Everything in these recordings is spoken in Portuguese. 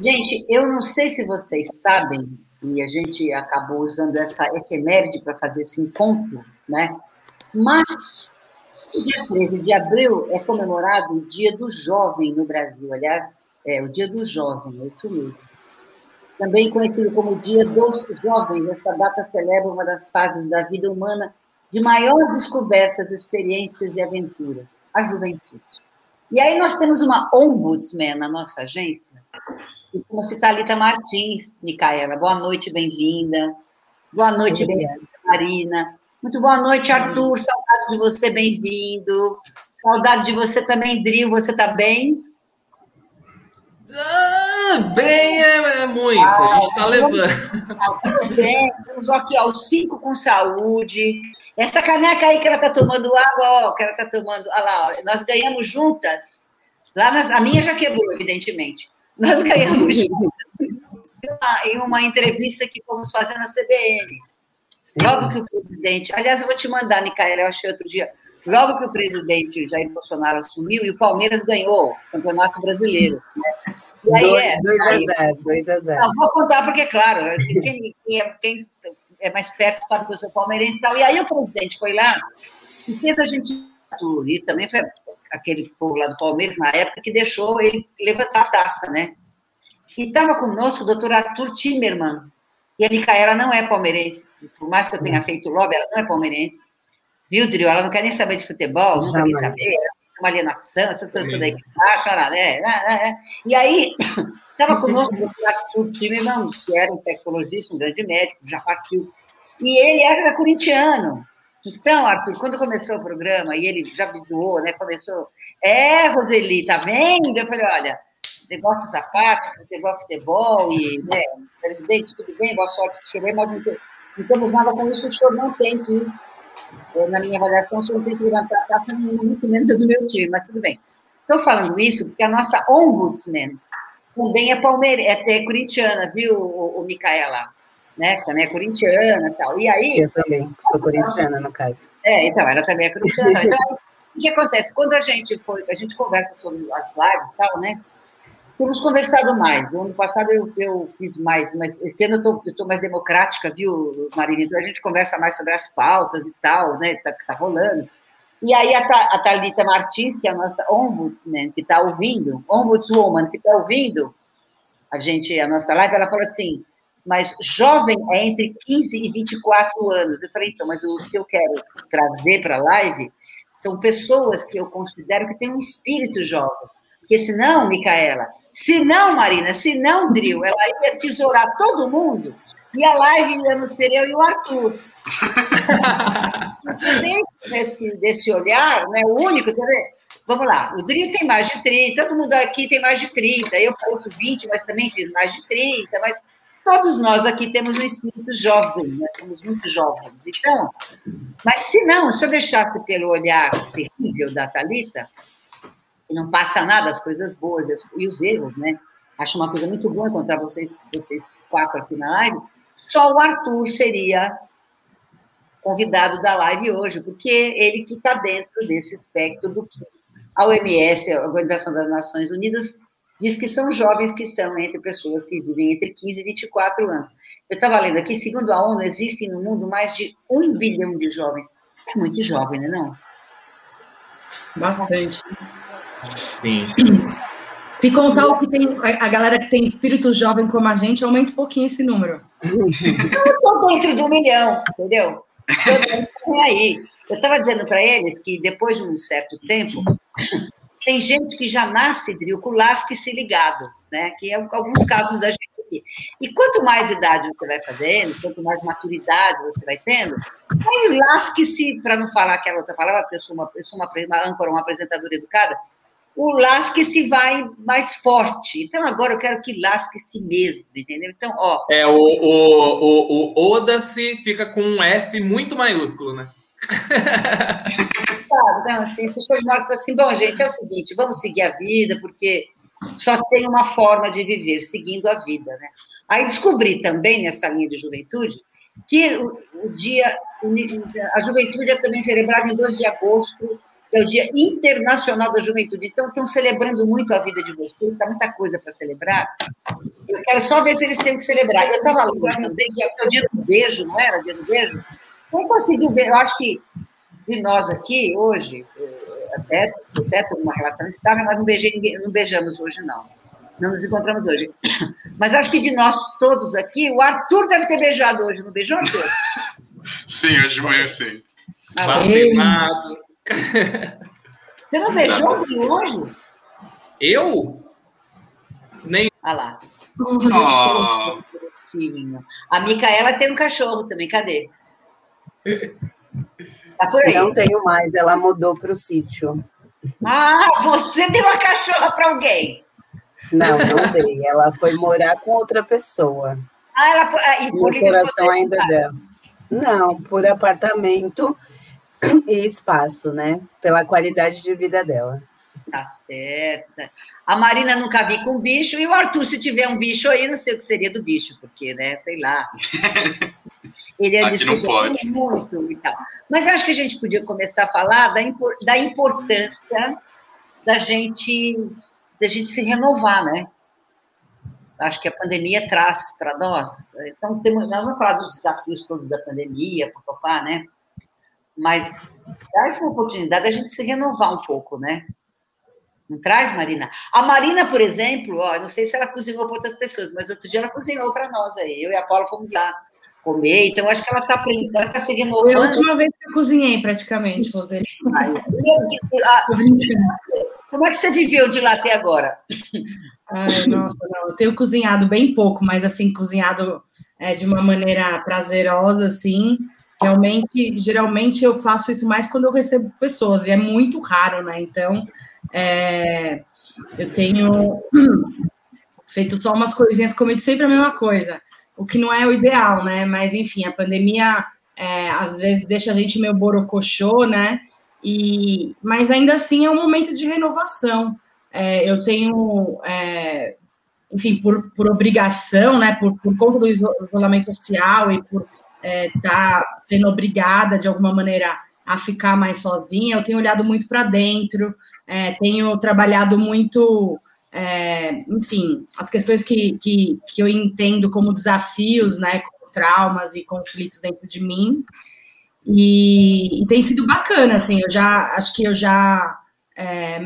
Gente, eu não sei se vocês sabem, e a gente acabou usando essa efeméride para fazer esse encontro, né? Mas o dia 13 de abril é comemorado o Dia do Jovem no Brasil. Aliás, é o Dia do Jovem, é isso mesmo. Também conhecido como Dia dos Jovens, essa data celebra uma das fases da vida humana de maior descobertas, experiências e aventuras, a juventude. E aí nós temos uma ombudsman na nossa agência, e como-se Thalita Martins, Micaela. Boa noite, bem-vinda. Boa noite, bem-vinda, Marina. Muito boa noite, Arthur. Saudade de você, bem-vindo. Saudade de você também, Dril. Você está bem? Ah, bem é, é muito, ah, a gente está levando. Estamos bem, estamos aqui aos cinco com saúde. Essa caneca aí que ela está tomando água, ó, que ela está tomando, olha lá, ó, nós ganhamos juntas. Lá na, a minha já quebrou, evidentemente. Nós ganhamos em uma entrevista que fomos fazer na CBN. Logo que o presidente. Aliás, eu vou te mandar, Micaela, eu achei outro dia. Logo que o presidente Jair Bolsonaro assumiu e o Palmeiras ganhou o Campeonato Brasileiro. Né? E aí 2 é, a 0, 2 a 0. Não, vou contar porque, claro, quem, quem, é, quem, é, mais perto sabe que eu sou palmeirense e tal. E aí o presidente foi lá e fez a gente e também foi aquele povo lá do Palmeiras, na época, que deixou ele levantar a taça, né? E estava conosco o doutor Arthur Timerman, e a Micaela não é palmeirense, por mais que eu tenha feito lobby, ela não é palmeirense. Viu, Drio? Ela não quer nem saber de futebol, não quer nem saber, uma alienação, essas coisas todas aí que acha, né, né, né, né? E aí, estava conosco o doutor Arthur Timerman, que era um tecnologista, um grande médico, já partiu, e ele era corintiano, então, Arthur, quando começou o programa, e ele já visuou, né? Começou, é, Roseli, tá vendo? Eu falei, olha, dessa parte, você gosta de futebol, e, né, presidente, tudo bem, boa sorte o senhor, mas não, não, temos nada com isso, o senhor não tem que, eh, na minha avaliação, o senhor não tem que levantar a taça nenhuma, muito menos a do meu time, mas tudo bem. Estou falando isso porque a nossa ombudsman também é palmeirense, é, é corintiana, viu, o, o Micaela? Né? Também é corintiana e tal. E aí. Eu também, sou corintiana, no caso. É, então, ela também é corintiana. Então, o que acontece? Quando a gente foi, a gente conversa sobre as lives e tal, né? Temos conversado mais. O ano passado eu, eu fiz mais, mas esse ano eu estou mais democrática, viu, Marina? Então a gente conversa mais sobre as pautas e tal, né? Tá, tá rolando. E aí a, a Thalita Martins, que é a nossa ombudsman, que está ouvindo, ombudswoman, que está ouvindo a gente, a nossa live, ela falou assim: mas jovem é entre 15 e 24 anos. Eu falei, então, mas o que eu quero trazer para a live são pessoas que eu considero que têm um espírito jovem. Porque senão, Micaela, se não, Marina, se não, Dril, ela ia tesourar todo mundo e a live ia no ser eu e o Arthur. dentro desse, desse olhar, né, o único, quer ver? Vamos lá, o Dril tem mais de 30, todo mundo aqui tem mais de 30, eu faço 20, mas também fiz mais de 30, mas todos nós aqui temos um espírito jovem, né? somos muito jovens. Então, mas se não, se eu deixasse pelo olhar terrível da Talita, que não passa nada, as coisas boas e os erros, né? Acho uma coisa muito boa encontrar vocês, vocês quatro aqui na live. Só o Arthur seria convidado da live hoje, porque ele que está dentro desse espectro do que a OMS, a Organização das Nações Unidas, diz que são jovens que são entre pessoas que vivem entre 15 e 24 anos. Eu estava lendo aqui, segundo a ONU, existem no mundo mais de um bilhão de jovens. É muito jovem, né, não? Bastante. Sim. Se contar o que tem, a galera que tem espírito jovem como a gente, aumenta um pouquinho esse número. Eu estou dentro do milhão, entendeu? Eu aí. Eu estava dizendo para eles que depois de um certo tempo, tem gente que já nasce, Dril, com o lasque-se ligado, né? Que é alguns casos da gente aqui. E quanto mais idade você vai fazendo, quanto mais maturidade você vai tendo, aí lasque-se, para não falar aquela outra palavra, porque eu sou uma, eu sou uma, uma âncora, uma apresentadora educada, o lasque-se vai mais forte. Então, agora eu quero que lasque-se mesmo, entendeu? Então, ó. É, o, o, o, o Oda-se fica com um F muito maiúsculo, né? Sabe, então, assim, você hora assim, bom, gente, é o seguinte, vamos seguir a vida, porque só tem uma forma de viver, seguindo a vida, né? Aí descobri também, nessa linha de juventude, que o, o dia, a juventude é também celebrada em 2 de agosto, é o Dia Internacional da Juventude. Então, estão celebrando muito a vida de vocês, está muita coisa para celebrar. Eu quero só ver se eles têm que celebrar. Eu estava lembrando também que é o dia do beijo, não era dia do beijo? Quem conseguiu ver? Eu acho que de nós aqui, hoje, eh, até, até uma relação estável, nós não, beijei, não beijamos hoje, não. Não nos encontramos hoje. Mas acho que de nós todos aqui, o Arthur deve ter beijado hoje, não beijou, Arthur? Sim, hoje de manhã sim. Vacinado. Você não beijou hoje? Eu? Nem. Ah lá. Oh. A Micaela tem um cachorro também, cadê? Tá por aí. Não tenho mais, ela mudou para o sítio. Ah, você deu uma cachorra para alguém? Não, não dei. Ela foi morar com outra pessoa. Ah, ela, ah, e por o coração ainda dela. Não, por apartamento e espaço, né? Pela qualidade de vida dela. Tá certo. A Marina nunca vi com bicho, e o Arthur, se tiver um bicho aí, não sei o que seria do bicho, porque, né, sei lá. Ele é Aqui não pode. muito e tal. Mas acho que a gente podia começar a falar da, da importância da gente, da gente se renovar, né? Acho que a pandemia traz para nós. São, nós vamos falar dos desafios todos da pandemia, papá, né? Mas traz uma oportunidade da gente se renovar um pouco, né? Não traz, Marina? A Marina, por exemplo, ó, não sei se ela cozinhou para outras pessoas, mas outro dia ela cozinhou para nós aí. Eu e a Paula fomos lá comer, então acho que ela está aprendendo, ela está se renovando. Foi a última vez que eu cozinhei, praticamente, você. Como é que você viveu de lá até agora? Ai, nossa, não, eu tenho cozinhado bem pouco, mas assim, cozinhado é, de uma maneira prazerosa, assim. Realmente, geralmente eu faço isso mais quando eu recebo pessoas, e é muito raro, né? Então, é, eu tenho feito só umas coisinhas, comigo sempre a mesma coisa o que não é o ideal, né? Mas, enfim, a pandemia é, às vezes deixa a gente meio borocochô, né? E, mas ainda assim é um momento de renovação. É, eu tenho, é, enfim, por, por obrigação, né? Por, por conta do isolamento social e por estar é, tá sendo obrigada de alguma maneira a ficar mais sozinha, eu tenho olhado muito para dentro, é, tenho trabalhado muito é, enfim, as questões que, que, que eu entendo como desafios, né, como traumas e conflitos dentro de mim. E, e tem sido bacana, assim, eu já, acho que eu já é,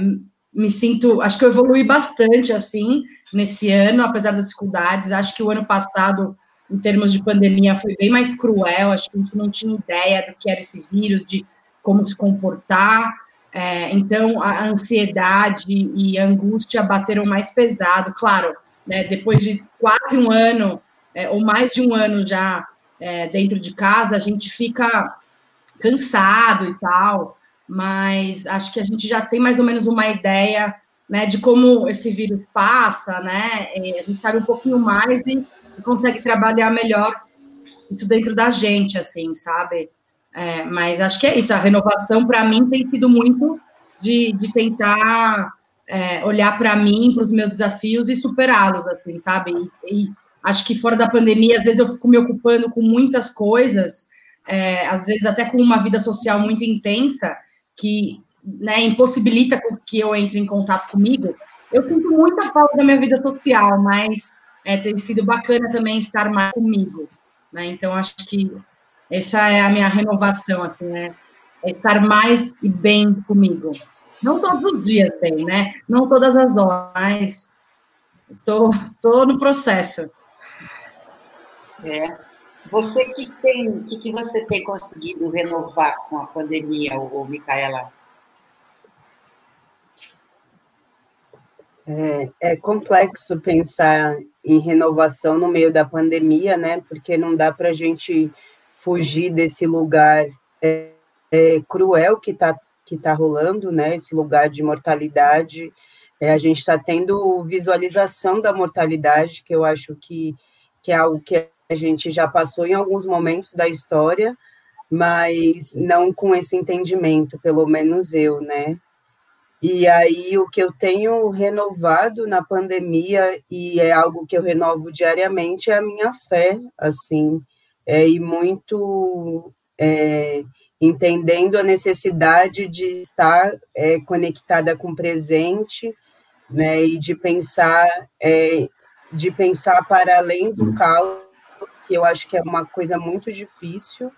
me sinto, acho que eu evolui bastante, assim, nesse ano, apesar das dificuldades, acho que o ano passado, em termos de pandemia, foi bem mais cruel, acho que a gente não tinha ideia do que era esse vírus, de como se comportar, é, então, a ansiedade e a angústia bateram mais pesado. Claro, né, depois de quase um ano, é, ou mais de um ano já é, dentro de casa, a gente fica cansado e tal, mas acho que a gente já tem mais ou menos uma ideia né, de como esse vírus passa, né? a gente sabe um pouquinho mais e consegue trabalhar melhor isso dentro da gente, assim, sabe? É, mas acho que é isso. A renovação, para mim, tem sido muito de, de tentar é, olhar para mim, para os meus desafios e superá-los, assim, sabe? E, e, acho que fora da pandemia, às vezes eu fico me ocupando com muitas coisas, é, às vezes até com uma vida social muito intensa, que né, impossibilita que eu entre em contato comigo. Eu sinto muita falta da minha vida social, mas é, tem sido bacana também estar mais comigo. Né? Então, acho que essa é a minha renovação, assim, né? É estar mais e bem comigo. Não todos os dias tem, né? Não todas as horas, mas tô, tô no processo. É. Você que tem, que, que você tem conseguido renovar com a pandemia, ou Micaela? É, é, complexo pensar em renovação no meio da pandemia, né? Porque não dá para a gente fugir desse lugar é, é, cruel que está que tá rolando, né? Esse lugar de mortalidade. É, a gente está tendo visualização da mortalidade, que eu acho que, que é algo que a gente já passou em alguns momentos da história, mas não com esse entendimento, pelo menos eu, né? E aí o que eu tenho renovado na pandemia e é algo que eu renovo diariamente é a minha fé, assim, é, e muito é, entendendo a necessidade de estar é, conectada com o presente, né, e de pensar, é, de pensar para além do caos, que eu acho que é uma coisa muito difícil,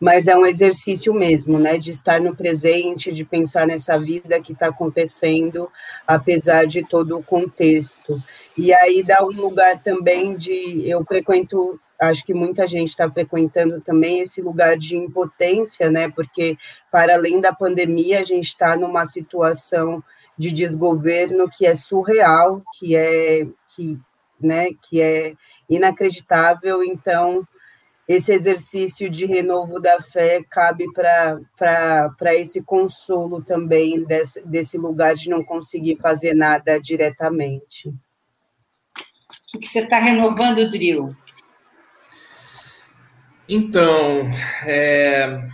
mas é um exercício mesmo, né, de estar no presente, de pensar nessa vida que está acontecendo, apesar de todo o contexto. E aí dá um lugar também de, eu frequento, acho que muita gente está frequentando também esse lugar de impotência, né, porque para além da pandemia a gente está numa situação de desgoverno que é surreal, que é que, né, que é inacreditável, então esse exercício de renovo da fé cabe para esse consolo também desse, desse lugar de não conseguir fazer nada diretamente. O que você está renovando, Drill? Então, é,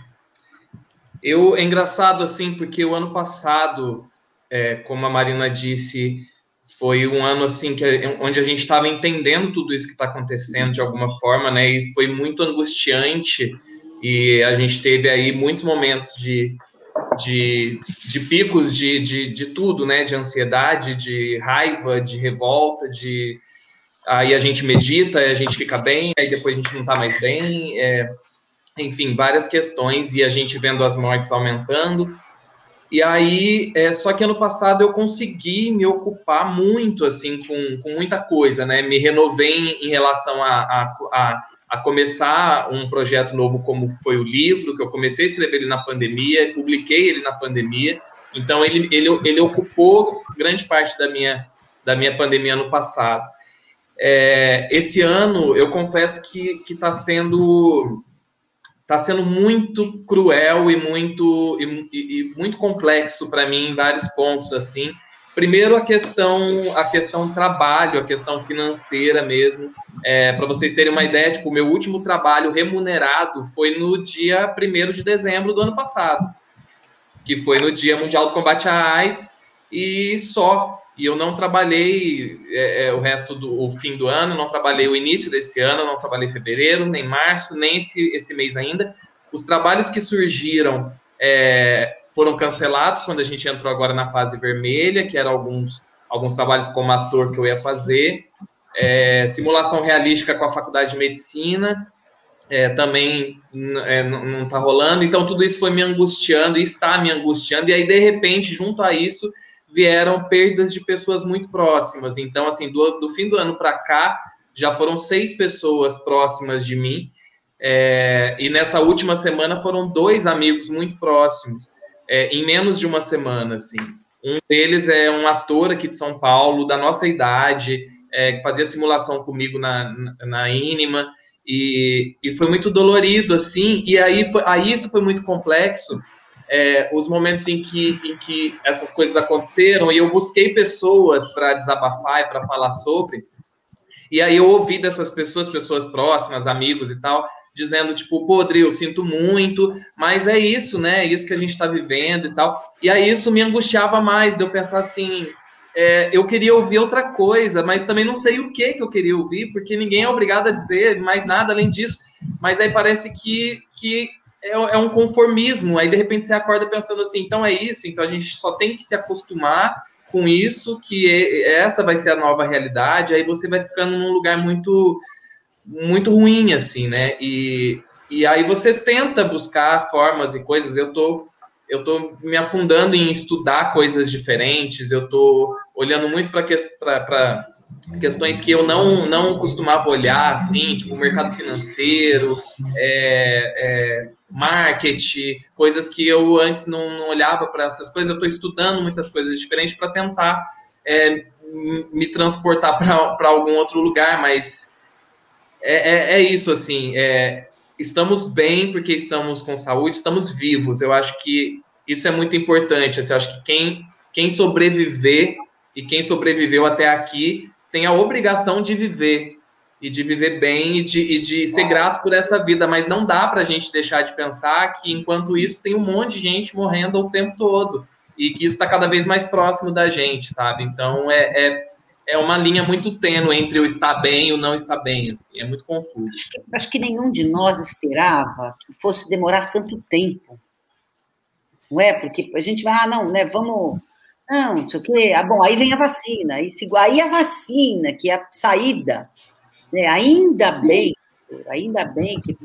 eu é engraçado assim, porque o ano passado, é, como a Marina disse, foi um ano assim que onde a gente estava entendendo tudo isso que está acontecendo de alguma forma, né? E foi muito angustiante e a gente teve aí muitos momentos de, de, de picos de, de, de tudo, né? De ansiedade, de raiva, de revolta, de aí a gente medita, a gente fica bem, aí depois a gente não está mais bem, é, enfim, várias questões e a gente vendo as mortes aumentando e aí, é, só que ano passado eu consegui me ocupar muito, assim, com, com muita coisa, né? Me renovei em, em relação a, a, a, a, começar um projeto novo, como foi o livro, que eu comecei a escrever ele na pandemia, publiquei ele na pandemia. Então, ele, ele, ele ocupou grande parte da minha, da minha pandemia ano passado. É, esse ano, eu confesso que está sendo está sendo muito cruel e muito e, e muito complexo para mim em vários pontos assim. Primeiro a questão a questão trabalho, a questão financeira mesmo. É, para vocês terem uma ideia, tipo, o meu último trabalho remunerado foi no dia 1 de dezembro do ano passado, que foi no Dia Mundial do Combate à AIDS, e só e eu não trabalhei é, é, o resto do o fim do ano, não trabalhei o início desse ano, não trabalhei fevereiro, nem março, nem esse, esse mês ainda. Os trabalhos que surgiram é, foram cancelados quando a gente entrou agora na fase vermelha, que eram alguns, alguns trabalhos como ator que eu ia fazer. É, simulação realística com a faculdade de medicina, é, também é, não está rolando. Então, tudo isso foi me angustiando e está me angustiando. E aí, de repente, junto a isso, vieram perdas de pessoas muito próximas. Então, assim, do, do fim do ano para cá, já foram seis pessoas próximas de mim. É, e nessa última semana foram dois amigos muito próximos, é, em menos de uma semana, assim. Um deles é um ator aqui de São Paulo, da nossa idade, é, que fazia simulação comigo na, na, na e, e foi muito dolorido, assim, e aí, foi, aí isso foi muito complexo, é, os momentos em que, em que essas coisas aconteceram e eu busquei pessoas para desabafar e para falar sobre. E aí eu ouvi dessas pessoas, pessoas próximas, amigos e tal, dizendo, tipo, pô, eu sinto muito, mas é isso, né? É isso que a gente está vivendo e tal. E aí isso me angustiava mais, de eu pensar assim, é, eu queria ouvir outra coisa, mas também não sei o que que eu queria ouvir, porque ninguém é obrigado a dizer mais nada além disso. Mas aí parece que, que é, é, um conformismo. Aí de repente você acorda pensando assim, então é isso, então a gente só tem que se acostumar com isso, que é, essa vai ser a nova realidade. Aí você vai ficando num lugar muito muito ruim assim, né? E, e aí você tenta buscar formas e coisas. Eu tô eu tô me afundando em estudar coisas diferentes. Eu tô olhando muito para questões que eu não, não costumava olhar, assim, tipo mercado financeiro, é, é, marketing, coisas que eu antes não, não olhava para essas coisas. Eu estou estudando muitas coisas diferentes para tentar é, me transportar para algum outro lugar, mas é, é, é isso, assim, é, estamos bem porque estamos com saúde, estamos vivos. Eu acho que isso é muito importante. Assim, eu acho que quem, quem sobreviver e quem sobreviveu até aqui tem a obrigação de viver e de viver bem e de, e de ser grato por essa vida, mas não dá para a gente deixar de pensar que enquanto isso tem um monte de gente morrendo o tempo todo e que isso está cada vez mais próximo da gente, sabe? Então é, é, é uma linha muito tênue entre o estar bem e o não estar bem, assim, é muito confuso. Acho que, acho que nenhum de nós esperava que fosse demorar tanto tempo não é? Porque a gente vai, ah, não, né, vamos, não, não sei o quê, ah, bom, aí vem a vacina, aí, aí a vacina, que é a saída, né, ainda bem, ainda bem que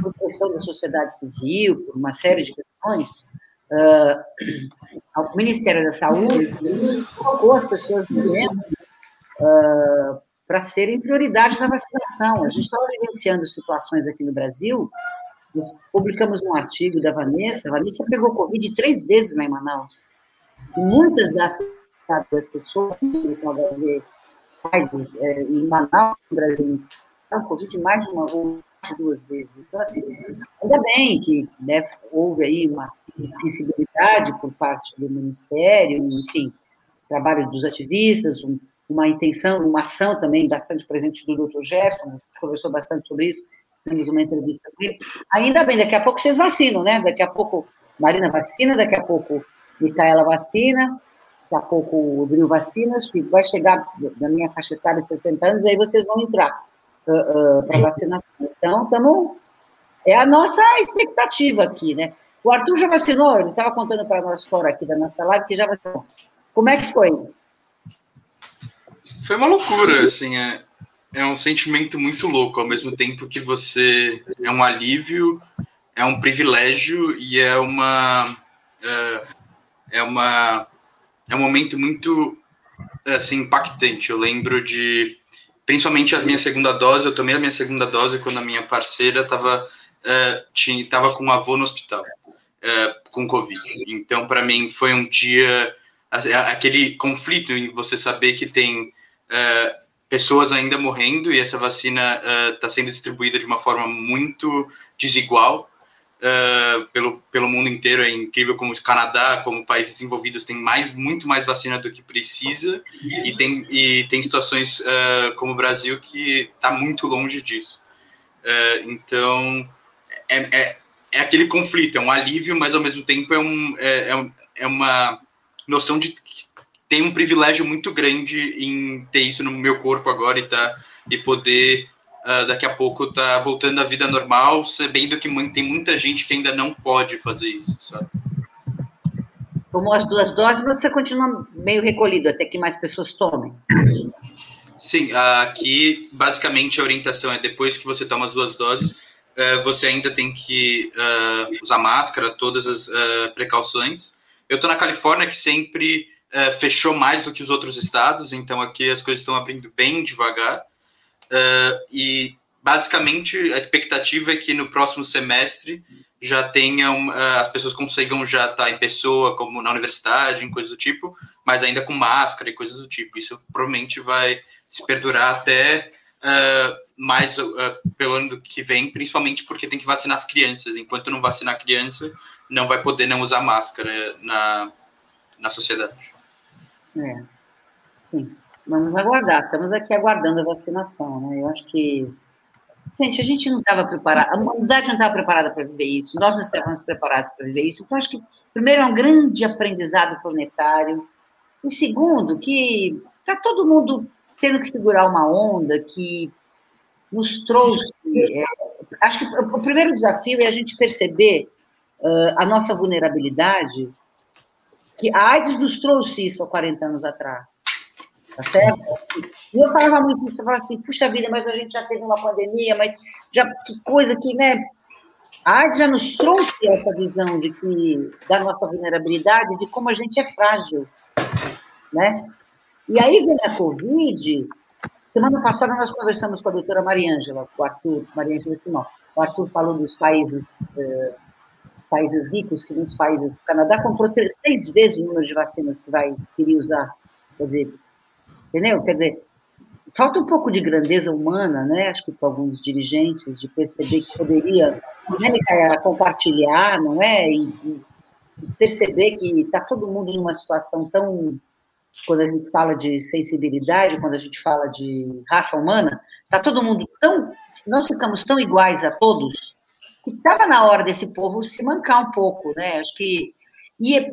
por pressão da sociedade civil, por uma série de questões, uh, o Ministério da Saúde colocou as pessoas doentes uh, para serem prioridade na vacinação. A gente estava vivenciando situações aqui no Brasil nós publicamos um artigo da Vanessa. A Vanessa pegou Covid três vezes lá em Manaus. Muitas das, das pessoas que estão HIV é, em Manaus, no Brasil, estão Covid mais de uma ou duas vezes. Então, assim, ainda bem que né, houve aí uma sensibilidade por parte do Ministério, enfim, trabalho dos ativistas, um, uma intenção, uma ação também bastante presente do Dr. Gerson, a gente conversou bastante sobre isso, fizemos uma entrevista com ele. Ainda bem, daqui a pouco vocês vacinam, né? Daqui a pouco Marina vacina, daqui a pouco Micaela vacina, daqui a pouco o Dril vacina, acho que vai chegar na minha faixa etária de 60 anos, e aí vocês vão entrar uh, uh, para vacinação. Então, estamos. É a nossa expectativa aqui, né? O Arthur já vacinou, ele estava contando para nós fora aqui da nossa live que já vacinou. Como é que foi? Foi uma loucura, assim, é, é um sentimento muito louco, ao mesmo tempo que você é um alívio, é um privilégio e é uma é, é uma é um momento muito assim impactante. Eu lembro de principalmente a minha segunda dose, eu tomei a minha segunda dose quando a minha parceira estava é, tinha tava com um avô no hospital é, com covid. Então para mim foi um dia assim, aquele conflito em você saber que tem é, pessoas ainda morrendo e essa vacina está uh, sendo distribuída de uma forma muito desigual uh, pelo, pelo mundo inteiro. É incrível como o Canadá, como países desenvolvidos, tem mais, muito mais vacina do que precisa e tem, e tem situações uh, como o Brasil que está muito longe disso. então, é, é, é, aquele conflito, é um alívio, mas ao mesmo tempo é, um, é, é, é uma noção de tenho um privilégio muito grande em ter isso no meu corpo agora e, tá, e poder uh, daqui a pouco tá voltando à vida normal, sabendo que tem muita gente que ainda não pode fazer isso, sabe? Tomou as duas doses, você continua meio recolhido até que mais pessoas tomem. Sim, aqui basicamente a orientação é depois que você toma as duas doses, uh, você ainda tem que uh, usar máscara, todas as precauções. Eu estou na Califórnia que sempre fechou mais do que os outros estados, então aqui as coisas estão abrindo bem devagar. Uh, e basicamente a expectativa é que no próximo semestre já tenham uh, as pessoas consigam já estar em pessoa, como na universidade, em coisas do tipo, mas ainda com máscara e coisas do tipo. Isso provavelmente vai se perdurar até uh, mais pelo ano que vem, principalmente porque tem que vacinar as crianças. Enquanto não vacinar a criança, não vai poder não usar máscara na, na sociedade. É. Sim. Vamos aguardar. Estamos aqui aguardando a vacinação, né? Eu acho que. Gente, a gente não estava preparada, a humanidade não estava preparada para viver isso, nós não estávamos preparados para viver isso. Então, acho que, primeiro, é um grande aprendizado planetário, e segundo, que está todo mundo tendo que segurar uma onda que nos trouxe. É, acho que o primeiro desafio é a gente perceber uh, a nossa vulnerabilidade que a AIDS nos trouxe isso há 40 anos atrás. Tá certo? E eu falava muito isso, eu falava assim, puxa vida, mas a gente já teve uma pandemia, mas já que coisa que, né? A AIDS já nos trouxe essa visão de que da nossa vulnerabilidade, de como a gente é frágil, né? E aí vem a Covid. Semana passada nós conversamos com a doutora Mariângela, com o Arthur, Mariângela Simão. O Arthur falou dos países eh, países ricos, que muitos países, o Canadá comprou seis vezes o número de vacinas que vai querer usar. Quer dizer, entendeu? Quer dizer, falta um pouco de grandeza humana, né? Acho que com alguns dirigentes, de perceber que poderia né, compartilhar, não é? E, e perceber que está todo mundo numa situação tão. Quando a gente fala de sensibilidade, quando a gente fala de raça humana, está todo mundo tão. Nós ficamos tão iguais a todos estava na hora desse povo se mancar um pouco, né? Acho que. E, e,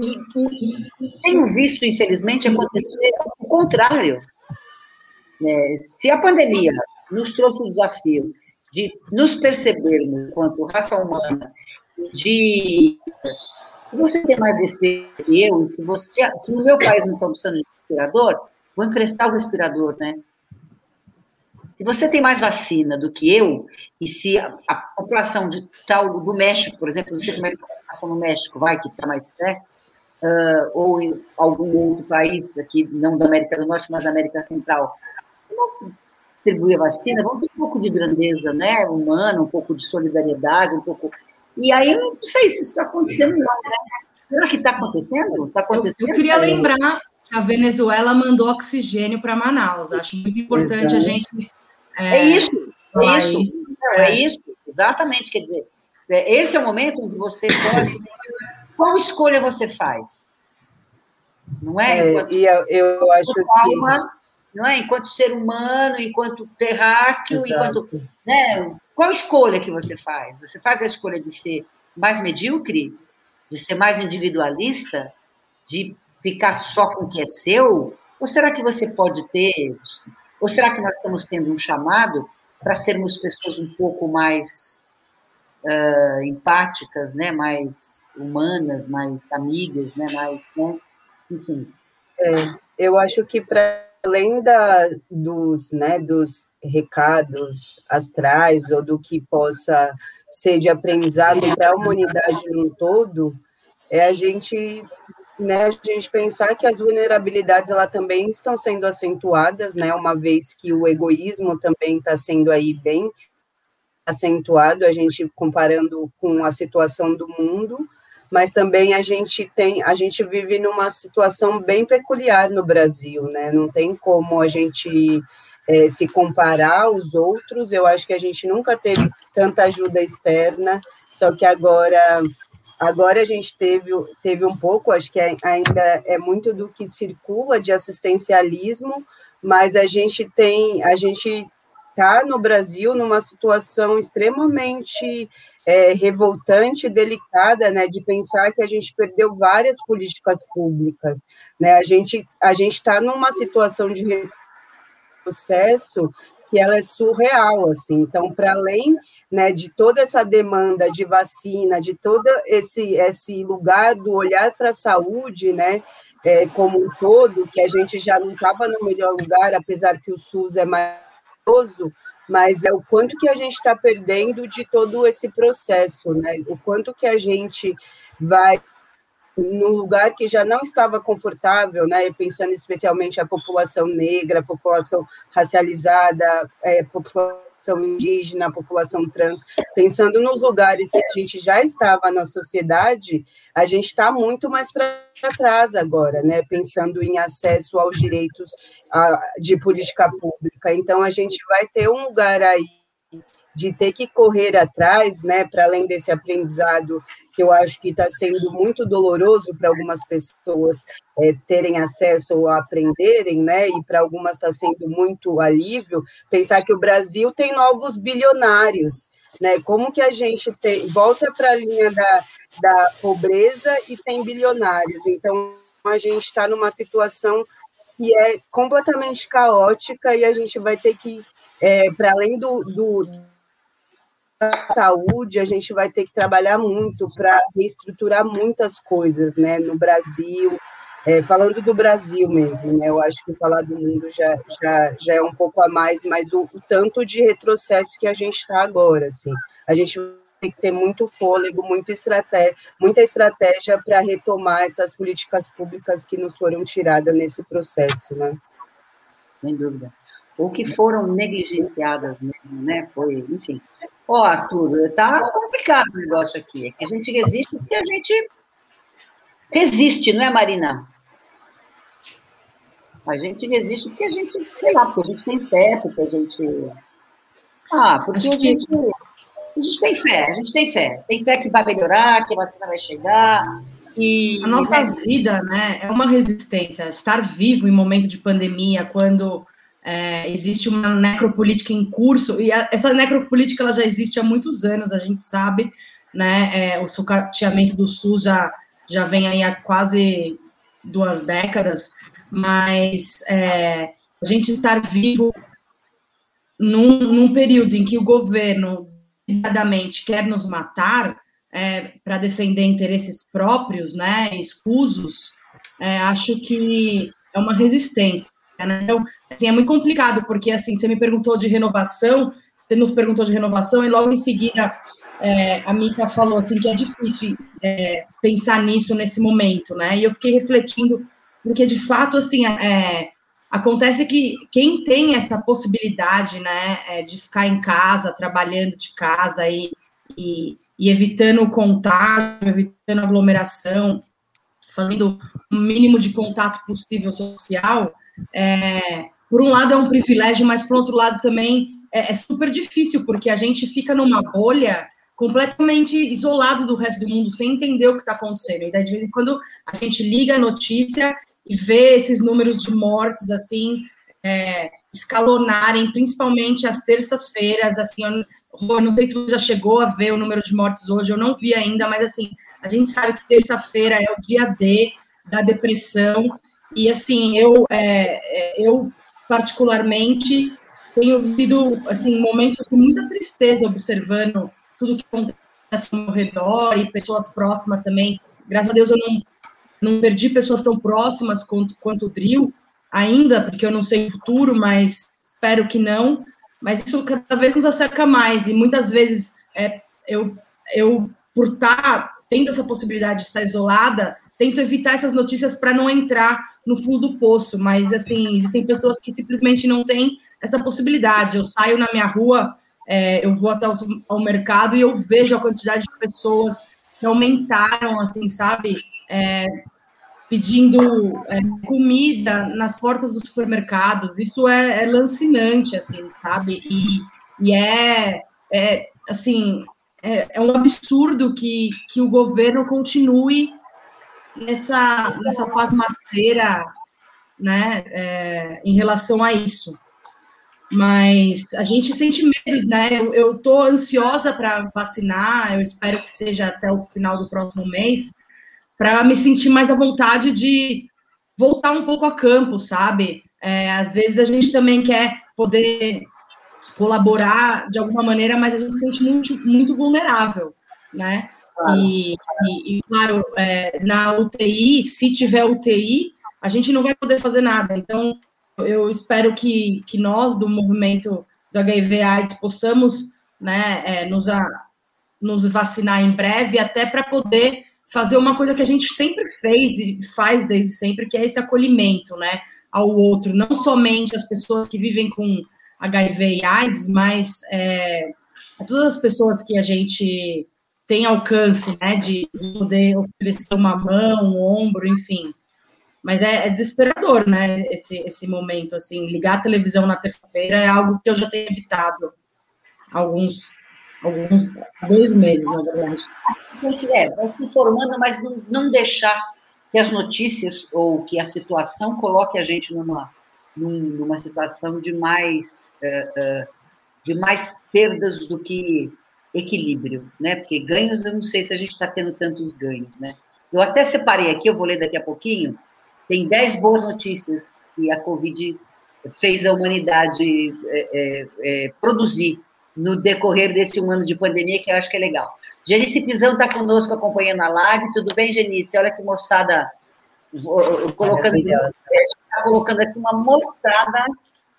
e, tenho visto, infelizmente, acontecer o contrário. É, se a pandemia nos trouxe o desafio de nos percebermos enquanto raça humana, de você tem mais respeito que eu, se você, se no meu país não estão precisando de respirador, vou emprestar o respirador, né? Se você tem mais vacina do que eu, e se a, a população de tal do México, por exemplo, não sei como é que a população no México vai, que está mais, né? Uh, ou em algum outro país aqui, não da América do Norte, mas da América Central, não distribuir a vacina, vamos ter um pouco de grandeza, né, humana, um pouco de solidariedade, um pouco. E aí eu não sei se isso está acontecendo, não, né? Será que está acontecendo? Está acontecendo? Eu, eu queria lembrar que a Venezuela mandou oxigênio para Manaus. Acho muito importante a gente é, é isso, é isso, isso. é. é isso, exatamente. Quer dizer, é, esse é o momento onde você pode. Qual escolha você faz? Não é? é enquanto, e eu, eu acho alma, que. Não é? Enquanto ser humano, enquanto terráqueo, Exato. enquanto. Né? Qual escolha que você faz? Você faz a escolha de ser mais medíocre? De ser mais individualista? De ficar só com o que é seu? Ou será que você pode ter ou será que nós estamos tendo um chamado para sermos pessoas um pouco mais uh, empáticas, né, mais humanas, mais amigas, né, mais, né? enfim. É, eu acho que para além da, dos, né, dos recados astrais ou do que possa ser de aprendizado para a humanidade no todo, é a gente né, a gente pensar que as vulnerabilidades ela também estão sendo acentuadas, né, uma vez que o egoísmo também está sendo aí bem acentuado, a gente comparando com a situação do mundo, mas também a gente tem, a gente vive numa situação bem peculiar no Brasil, né, não tem como a gente é, se comparar aos outros, eu acho que a gente nunca teve tanta ajuda externa, só que agora Agora a gente teve, teve um pouco, acho que ainda é muito do que circula de assistencialismo, mas a gente tem, a gente está no Brasil numa situação extremamente é, revoltante, delicada, né, de pensar que a gente perdeu várias políticas públicas, né, a gente a gente está numa situação de processo que ela é surreal, assim. Então, para além né, de toda essa demanda de vacina, de todo esse, esse lugar do olhar para a saúde, né, é, como um todo, que a gente já não estava no melhor lugar, apesar que o SUS é maravilhoso, mas é o quanto que a gente está perdendo de todo esse processo, né? O quanto que a gente vai num lugar que já não estava confortável, né, pensando especialmente a população negra, a população racializada, é, população indígena, a população trans, pensando nos lugares que a gente já estava na sociedade, a gente está muito mais para trás agora, né, pensando em acesso aos direitos a, de política pública. Então, a gente vai ter um lugar aí de ter que correr atrás, né, para além desse aprendizado que eu acho que está sendo muito doloroso para algumas pessoas é, terem acesso ou aprenderem, né, e para algumas está sendo muito alívio, pensar que o Brasil tem novos bilionários, né, como que a gente tem, volta para a linha da, da pobreza e tem bilionários, então a gente está numa situação que é completamente caótica e a gente vai ter que, é, para além do, do saúde, a gente vai ter que trabalhar muito para reestruturar muitas coisas, né, no Brasil, é, falando do Brasil mesmo, né, eu acho que falar do mundo já, já, já é um pouco a mais, mas o, o tanto de retrocesso que a gente está agora, assim, a gente tem que ter muito fôlego, muita estratégia, muita estratégia para retomar essas políticas públicas que nos foram tiradas nesse processo, né? Sem dúvida. Ou que foram negligenciadas mesmo, né? Foi, enfim, Ó, oh, Arthur, tá complicado o negócio aqui. É que a gente resiste porque a gente resiste, não é, Marina? A gente resiste porque a gente, sei lá, porque a gente tem fé, porque a gente. Ah, porque a gente, a gente tem fé, a gente tem fé. Tem fé que vai melhorar, que a vacina vai chegar. E, a nossa vida, né, é uma resistência. Estar vivo em momento de pandemia, quando é, existe uma necropolítica em curso, e a, essa necropolítica ela já existe há muitos anos, a gente sabe, né? É, o sucateamento do SUS já, já vem aí há quase duas décadas, mas é, a gente estar vivo num, num, período em que o governo, deliberadamente, quer nos matar, é, para defender interesses próprios, né, escusos, é, acho que é uma resistência. Né? Então, assim, é muito complicado, porque assim, você me perguntou de renovação, você nos perguntou de renovação, e logo em seguida é, a Mika falou assim que é difícil é, pensar nisso nesse momento, né? E eu fiquei refletindo, porque de fato, assim, é, acontece que quem tem essa possibilidade, né, é, de ficar em casa, trabalhando de casa e, e, e evitando o contágio, evitando aglomeração, fazendo o mínimo de contato possível social, é, por um lado é um privilégio, mas por outro lado também é, é, super difícil, porque a gente fica numa bolha completamente isolado do resto do mundo, sem entender o que está acontecendo. E daí, de vez em quando, a gente liga a notícia e vê esses números de mortes, assim, é, escalonarem, principalmente às terças-feiras, assim, eu, eu não sei se você já chegou a ver o número de mortes hoje, eu não vi ainda, mas, assim, a gente sabe que terça-feira é o dia D da depressão, e, assim, eu, é, é eu particularmente, tenho vivido, assim, momentos com muita tristeza observando tudo que acontece ao meu redor e pessoas próximas também. Graças a Deus eu não, não perdi pessoas tão próximas quanto, quanto o Drill ainda, porque eu não sei o futuro, mas espero que não. Mas isso cada vez nos acerca mais e muitas vezes é, eu, eu, por estar tá tendo essa possibilidade de estar isolada, tento evitar essas notícias para não entrar no fundo do poço, mas assim, existem pessoas que simplesmente não têm essa possibilidade. Eu saio na minha rua, é, eu vou até o, mercado e eu vejo a quantidade de pessoas que aumentaram, assim, sabe? É, pedindo é, comida nas portas dos supermercados. Isso é, é lancinante, assim, sabe? E, e é, é, assim, é, é, um absurdo que, que o governo continue nessa, nessa pasmaceira, né, é, em relação a isso. Mas a gente sente medo, né? Eu estou ansiosa para vacinar, eu espero que seja até o final do próximo mês, para me sentir mais à vontade de voltar um pouco a campo, sabe? É, às vezes a gente também quer poder colaborar de alguma maneira, mas a gente se sente muito, muito vulnerável, né? E, e, e, claro, é, na UTI, se tiver UTI, a gente não vai poder fazer nada. Então, eu espero que, que nós, do movimento do HIV AIDS, possamos né, é, nos, a, nos vacinar em breve, até para poder fazer uma coisa que a gente sempre fez e faz desde sempre, que é esse acolhimento né, ao outro, não somente as pessoas que vivem com HIV e AIDS, mas é, todas as pessoas que a gente tem alcance né, de poder oferecer uma mão, um ombro, enfim. Mas é, é, desesperador, né? Esse, esse momento, assim, ligar a televisão na terça-feira é algo que eu já tenho evitado alguns, alguns dois meses, na verdade. É, vai se formando, mas não, não deixar que as notícias ou que a situação coloque a gente numa, numa situação de mais, uh, uh, de mais perdas do que equilíbrio, né? Porque ganhos, eu não sei se a gente está tendo tantos ganhos, né? Eu até separei aqui, eu vou ler daqui a pouquinho, tem 10 boas notícias que a Covid fez a humanidade é, é, é, produzir no decorrer desse um ano de pandemia, que eu acho que é legal. Genice Pisão está conosco acompanhando a live. Tudo bem, Genice? Olha que moçada, colocando, está colocando aqui uma moçada,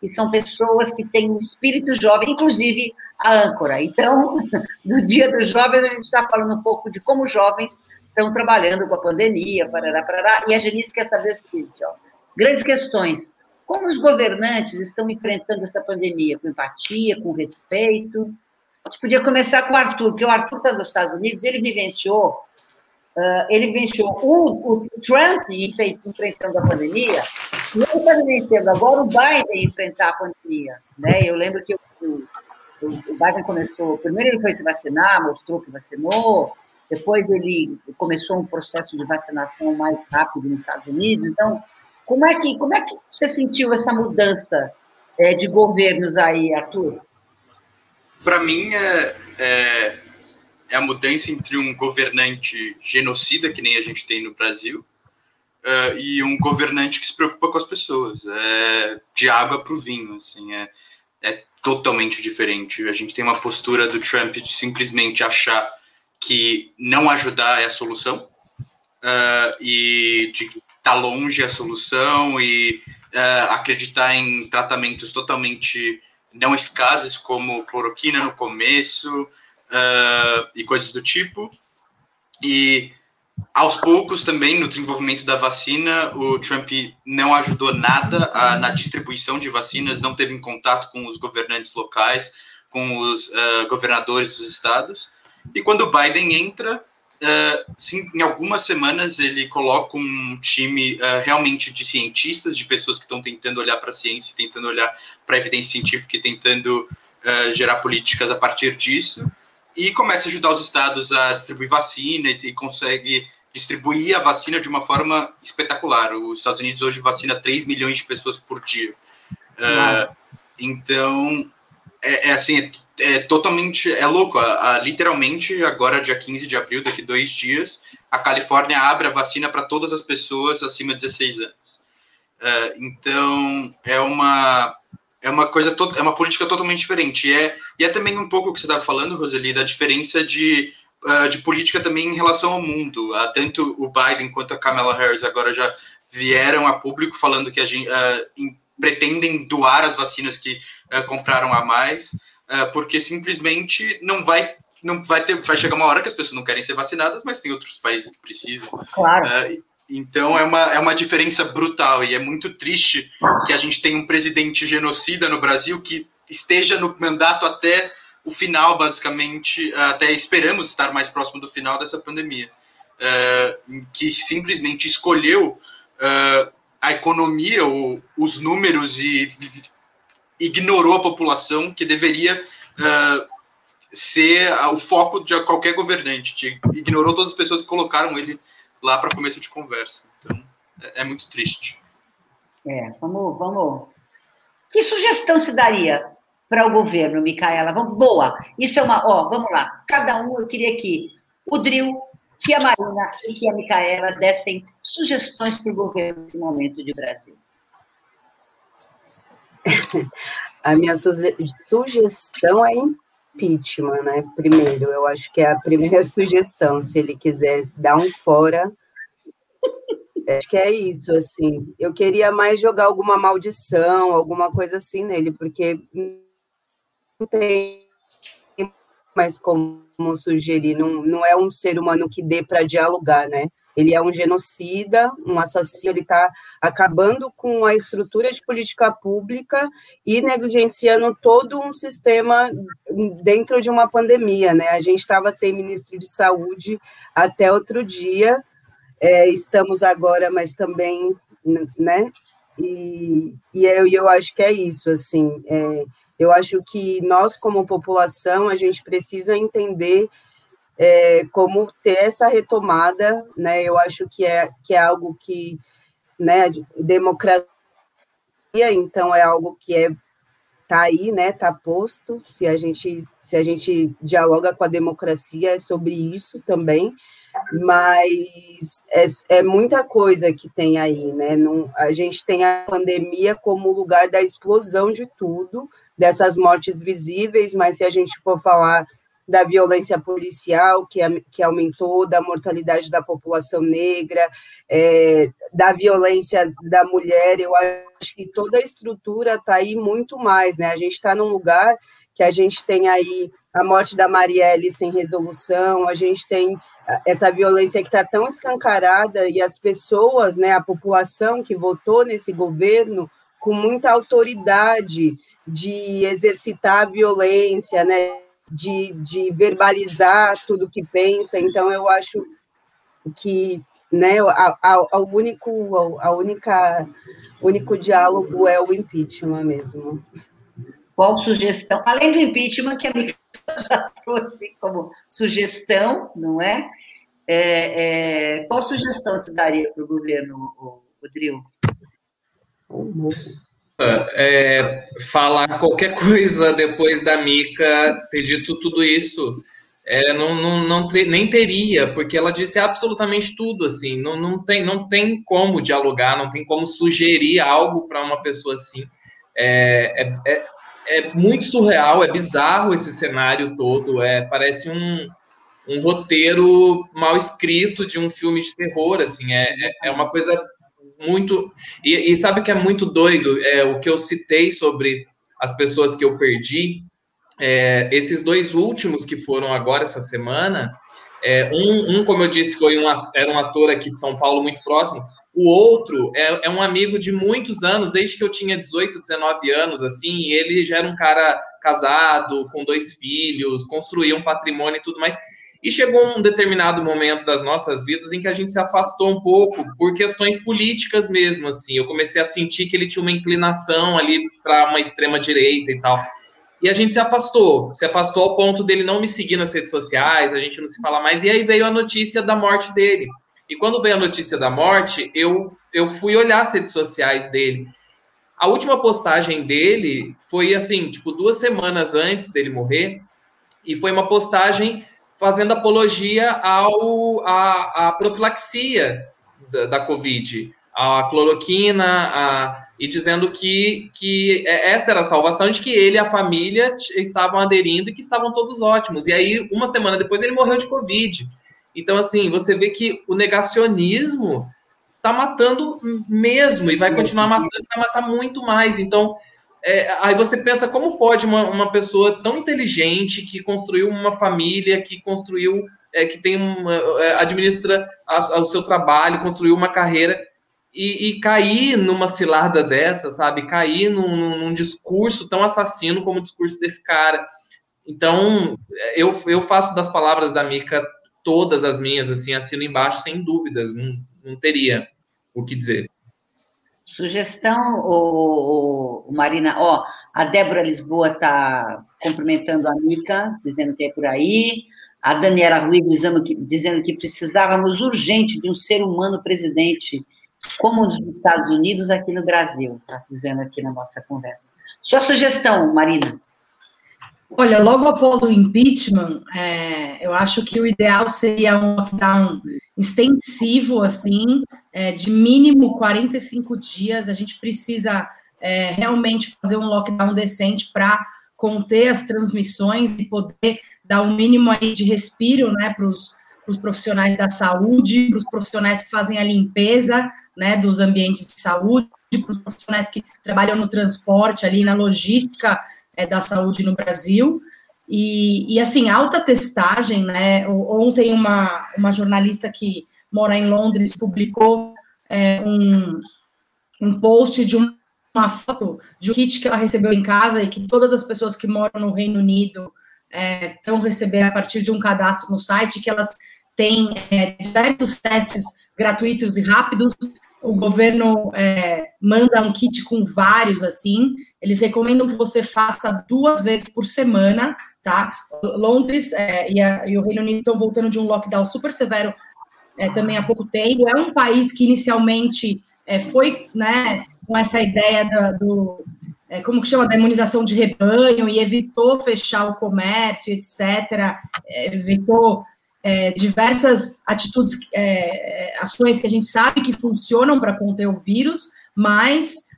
que são pessoas que têm um espírito jovem, inclusive a âncora. Então, no Dia dos Jovens, a gente está falando um pouco de como jovens estão trabalhando com a pandemia, parará, parará, e a Janice quer saber o seguinte, ó, grandes questões, como os governantes estão enfrentando essa pandemia? Com empatia, com respeito? A gente podia começar com o Arthur, porque o Arthur está nos Estados Unidos, ele vivenciou, uh, ele vivenciou o, o Trump enfrentando a pandemia, e ele está vivenciando agora o Biden enfrentar a pandemia. Né? Eu lembro que o, o, Biden começou, primeiro ele foi se vacinar, mostrou que vacinou, depois ele começou um processo de vacinação mais rápido nos Estados Unidos. Então, como é que, como é que você sentiu essa mudança é, de governos aí, Arthur? Para mim, é, é, é, a mudança entre um governante genocida, que nem a gente tem no Brasil, uh, e um governante que se preocupa com as pessoas. É de água para o vinho, assim, é, é totalmente diferente. A gente tem uma postura do Trump de simplesmente achar que não ajudar é a solução uh, e de estar tá longe a solução e uh, acreditar em tratamentos totalmente não eficazes, como cloroquina no começo uh, e coisas do tipo. E aos poucos também no desenvolvimento da vacina, o Trump não ajudou nada a, na distribuição de vacinas, não teve em contato com os governantes locais, com os uh, governadores dos estados. E quando o Biden entra, uh, sim, em algumas semanas ele coloca um time uh, realmente de cientistas, de pessoas que estão tentando olhar para a ciência, tentando olhar para a evidência científica e tentando gerar políticas a partir disso e começa a ajudar os estados a distribuir vacina e, e consegue distribuir a vacina de uma forma espetacular. Os Estados Unidos hoje vacina 3 milhões de pessoas por dia. Uh, então, é, é assim, é, é, totalmente, é louco. A, a, literalmente, agora, dia 15 de abril, daqui dois dias, a Califórnia abre a vacina para todas as pessoas acima de 16 anos. Uh, então, é uma, é uma coisa, é uma política totalmente diferente. E é, e é também um pouco o que você estava falando, Roseli, da diferença de, uh, de política também em relação ao mundo. Uh, tanto o Biden quanto a Kamala Harris agora já vieram a público falando que a gente, uh, pretendem doar as vacinas que compraram a mais, porque simplesmente não vai não vai ter vai chegar uma hora que as pessoas não querem ser vacinadas, mas tem outros países que precisam. Claro. Então é uma, é uma diferença brutal e é muito triste que a gente tenha um presidente genocida no Brasil que esteja no mandato até o final, basicamente, até esperamos estar mais próximo do final dessa pandemia, é, que simplesmente escolheu é, a economia, ou os números e ignorou a população que deveria ser o foco de qualquer governante, ignorou todas as pessoas que colocaram ele lá para começo de conversa. Então, é, é, muito triste. É, vamos, vamos. Que sugestão se daria para o governo, Micaela? Vamos, boa. Isso é uma. Ó, vamos lá. Cada um, eu queria que o Dril, que a Marina e que a Micaela dessem sugestões para o governo nesse momento de Brasil. A minha sugestão é impeachment, né? Primeiro, eu acho que é a primeira sugestão, se ele quiser dar um fora. Acho que é isso, assim. Eu queria mais jogar alguma maldição, alguma coisa assim nele, porque não tem mais como sugerir, não, não é um ser humano que dê para dialogar, né? Ele é um genocida, um assassino, ele está acabando com a estrutura de política pública e negligenciando todo um sistema dentro de uma pandemia, né? A gente estava sem ministro de saúde até outro dia, é, estamos agora, mas também, né? E, e eu, eu acho que é isso, assim, é, eu acho que nós, como população, a gente precisa entender é, como ter essa retomada, né? Eu acho que é, que é algo que, né, democracia, então é algo que é tá aí, né, tá posto. Se a gente se a gente dialoga com a democracia é sobre isso também, mas é, é muita coisa que tem aí, né? Não, a gente tem a pandemia como lugar da explosão de tudo, dessas mortes visíveis, mas se a gente for falar da violência policial, que, que aumentou, da mortalidade da população negra, é, da violência da mulher. Eu acho que toda a estrutura está aí muito mais, né? A gente está num lugar que a gente tem aí a morte da Marielle sem resolução, a gente tem essa violência que está tão escancarada e as pessoas, né, a população que votou nesse governo com muita autoridade de exercitar a violência, né, de, de verbalizar tudo que pensa. Então, eu acho que né, a, a, a único, a única, único diálogo é o impeachment mesmo. Qual sugestão? Além do impeachment, que a Mica já trouxe como sugestão, não é? é, é qual sugestão se daria para o governo, Rodrigo? É, falar qualquer coisa depois da Mica ter dito tudo isso. É, não, não, não nem teria, porque ela disse absolutamente tudo, assim, não, não, tem, não tem como dialogar, não tem como sugerir algo para uma pessoa assim. É, é, é, é, muito surreal, é bizarro esse cenário todo, é, parece um, um roteiro mal escrito de um filme de terror, assim, é, é, é uma coisa muito. E, e, sabe que é muito doido? É, o que eu citei sobre as pessoas que eu perdi, é, esses dois últimos que foram agora essa semana, é, um, um, como eu disse, foi um, era um ator aqui de São Paulo muito próximo. O outro é, é, um amigo de muitos anos, desde que eu tinha 18, 19 anos, assim, e ele já era um cara casado, com dois filhos, construía um patrimônio e tudo mais. E chegou um determinado momento das nossas vidas em que a gente se afastou um pouco por questões políticas mesmo, assim. Eu comecei a sentir que ele tinha uma inclinação ali para uma extrema direita e tal. E a gente se afastou, se afastou ao ponto dele não me seguir nas redes sociais, a gente não se fala mais. E aí veio a notícia da morte dele. E quando veio a notícia da morte, eu, eu fui olhar as redes sociais dele. A última postagem dele foi assim, tipo, duas semanas antes dele morrer, e foi uma postagem fazendo apologia ao, à, à profilaxia da, da Covid, a cloroquina, e dizendo que, que essa era a salvação, de que ele e a família estavam aderindo e que estavam todos ótimos. E aí, uma semana depois, ele morreu de Covid. Então, assim, você vê que o negacionismo está matando mesmo e vai continuar matando, vai matar muito mais. Então, é, aí você pensa como pode uma, uma pessoa tão inteligente que construiu uma família, que construiu, é, que tem uma, é, administra a, o seu trabalho, construiu uma carreira e, e, cair numa cilada dessa, sabe? Cair num, num, num, discurso tão assassino como o discurso desse cara. Então, eu, eu faço das palavras da Mica todas as minhas, assim, assino embaixo sem dúvidas, não, não teria o que dizer. Sugestão, o, o Marina, ó, a Débora Lisboa está cumprimentando a Mica, dizendo que é por aí. A Daniela Ruiz dizendo que, dizendo que precisávamos urgente de um ser humano presidente, como nos Estados Unidos, aqui no Brasil, está dizendo aqui na nossa conversa. Sua sugestão, Marina. Olha, logo após o impeachment, é, eu acho que o ideal seria um lockdown extensivo, assim, é, de mínimo 45 dias. A gente precisa é, realmente fazer um lockdown decente para conter as transmissões e poder dar um mínimo aí de respiro, né, para os profissionais da saúde, para os profissionais que fazem a limpeza, né, dos ambientes de saúde, para os profissionais que trabalham no transporte ali, na logística é, da saúde no Brasil. E, e, assim, alta testagem, né? Ontem uma, uma jornalista que mora em Londres publicou é, um, um post de uma foto de um kit que ela recebeu em casa e que todas as pessoas que moram no Reino Unido é, estão recebendo a partir de um cadastro no site, que elas têm é, diversos testes gratuitos e rápidos o governo é, manda um kit com vários, assim, eles recomendam que você faça duas vezes por semana, tá? Londres é, e, a, e, o Reino Unido estão voltando de um lockdown super severo é, também há pouco tempo. É um país que inicialmente é, foi, né, com essa ideia da, do, é, como que chama, da imunização de rebanho e evitou fechar o comércio, etc., é, evitou é, diversas atitudes, é, ações que a gente sabe que funcionam para conter o vírus, mas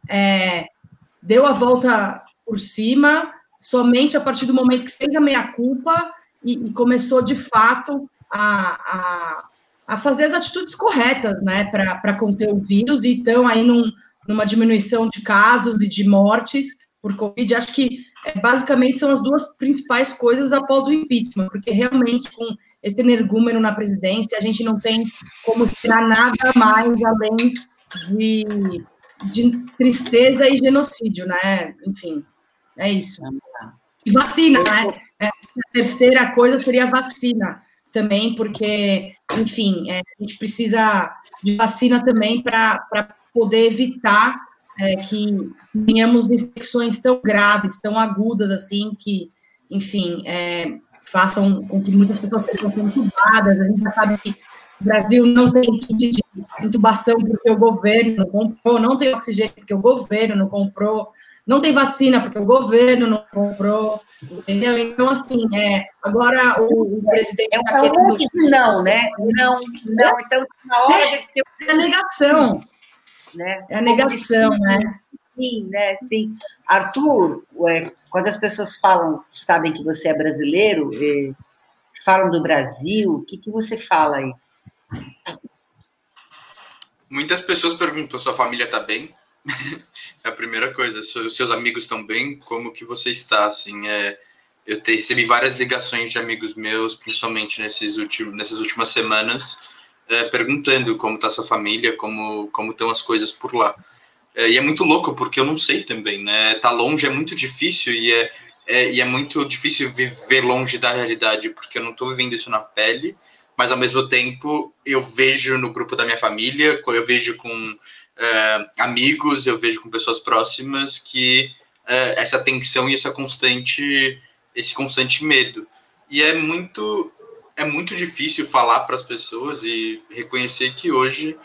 deu a volta por cima somente a partir do momento que fez a meia-culpa e, e, começou, de fato, a, a, a, fazer as atitudes corretas né, para conter o vírus e estão aí num, numa diminuição de casos e de mortes por Covid. Acho que é, basicamente são as duas principais coisas após o impeachment, porque realmente com esse energúmeno na presidência, a gente não tem como tirar nada mais além de, de tristeza e genocídio, né? Enfim, é isso. E vacina, né? É, a terceira coisa seria vacina também, porque, enfim, é, a gente precisa de vacina também para poder evitar é, que tenhamos infecções tão graves, tão agudas assim, que, enfim, é, façam com que muitas pessoas sejam intubadas. A gente já sabe que o Brasil não tem kit de intubação porque o governo não comprou, não tem oxigênio porque o governo não comprou, não tem vacina porque o governo não comprou, entendeu? Então, assim, é, agora o, o presidente é está querendo... Não, né? Não, não. Então, na hora é, de ter... É a negação. Né? É a negação, né? Sim, né? Sim. Arthur, quando as pessoas falam, sabem que você é brasileiro, falam do Brasil. O que, que você fala aí? Muitas pessoas perguntam: sua família está bem? é a primeira coisa. Os seus amigos estão bem? Como que você está? Assim, é, eu te, recebi várias ligações de amigos meus, principalmente nesses últimos, nessas últimas semanas, é, perguntando como está sua família, como como estão as coisas por lá. É, e é muito louco porque eu não sei também, né? Tá longe é muito difícil e é, é e é muito difícil viver longe da realidade porque eu não estou vivendo isso na pele, mas ao mesmo tempo eu vejo no grupo da minha família, eu vejo com é, amigos, eu vejo com pessoas próximas que é, essa tensão e essa constante esse constante medo. E é muito é muito difícil falar para as pessoas e reconhecer que hoje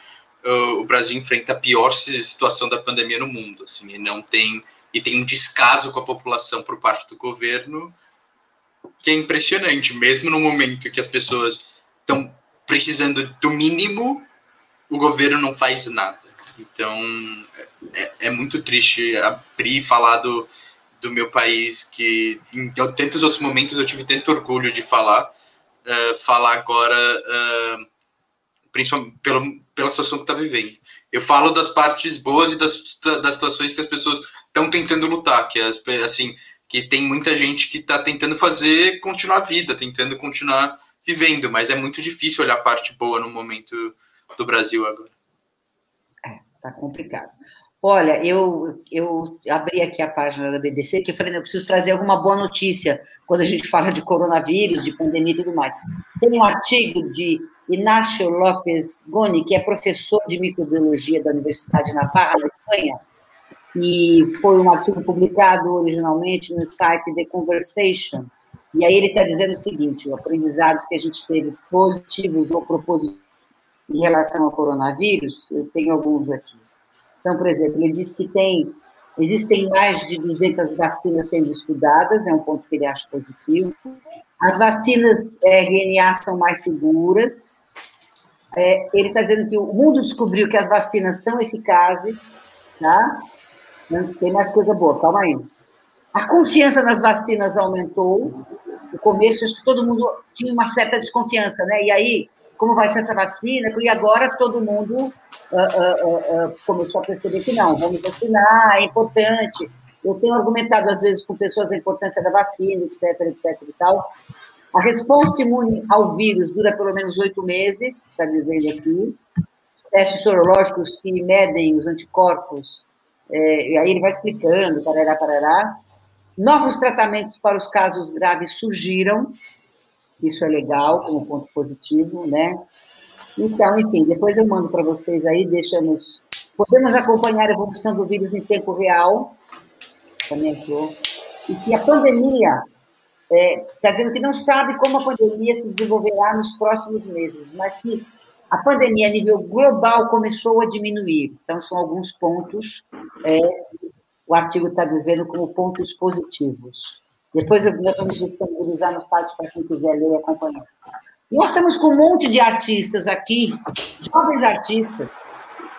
uh, o Brasil enfrenta a pior situação da pandemia no mundo, assim, e não tem e tem um descaso com a população por parte do governo que é impressionante, mesmo no momento que as pessoas estão precisando do mínimo, o governo não faz nada. Então é, é muito triste abrir e falar do, do meu país, que em tantos outros momentos eu tive tanto orgulho de falar, uh, falar agora, uh, principalmente pelo, pela situação que está vivendo. Eu falo das partes boas e das, das situações que as pessoas estão tentando lutar, que as, assim, que tem muita gente que está tentando fazer continuar a vida, tentando continuar vivendo, mas é muito difícil olhar a parte boa no momento do Brasil agora. Tá complicado. Olha, eu, eu abri aqui a página da BBC, que eu falei, eu preciso trazer alguma boa notícia quando a gente fala de coronavírus, de pandemia e tudo mais. Tem um artigo de Inácio Lopes Goni, que é professor de microbiologia da Universidade de Navarra, na Espanha, e foi um artigo publicado originalmente no site The Conversation. E aí ele está dizendo o seguinte: os aprendizados que a gente teve positivos ou propositivos em relação ao coronavírus, eu tenho alguns aqui. Então, por exemplo, ele diz que tem, existem mais de 200 vacinas sendo estudadas, é um ponto que ele acha positivo. As vacinas é, RNA são mais seguras. É, ele está dizendo que o mundo descobriu que as vacinas são eficazes, tá? Tem mais coisa boa, calma aí. A confiança nas vacinas aumentou. No começo, acho que todo mundo tinha uma certa desconfiança, né? E aí, como vai ser essa vacina, e agora todo mundo uh, uh, uh, começou a perceber que não, vamos vacinar, é importante. Eu tenho argumentado, às vezes, com pessoas a importância da vacina, etc, etc e tal. A resposta imune ao vírus dura pelo menos oito meses, está dizendo aqui. Testes sorológicos que medem os anticorpos, é, e aí ele vai explicando, parará, parará. Novos tratamentos para os casos graves surgiram, isso é legal, como ponto positivo, né? Então, enfim, depois eu mando para vocês aí, deixamos. Podemos acompanhar a evolução do vírus em tempo real, também entrou, e que a pandemia está é, tá dizendo que não sabe como a pandemia se desenvolverá nos próximos meses, mas que a pandemia a nível global começou a diminuir. Então, são alguns pontos, é, o artigo está dizendo como pontos positivos. Depois nós vamos disponibilizar no site para quem quiser ler e acompanhar. Nós estamos com um monte de artistas aqui, jovens artistas,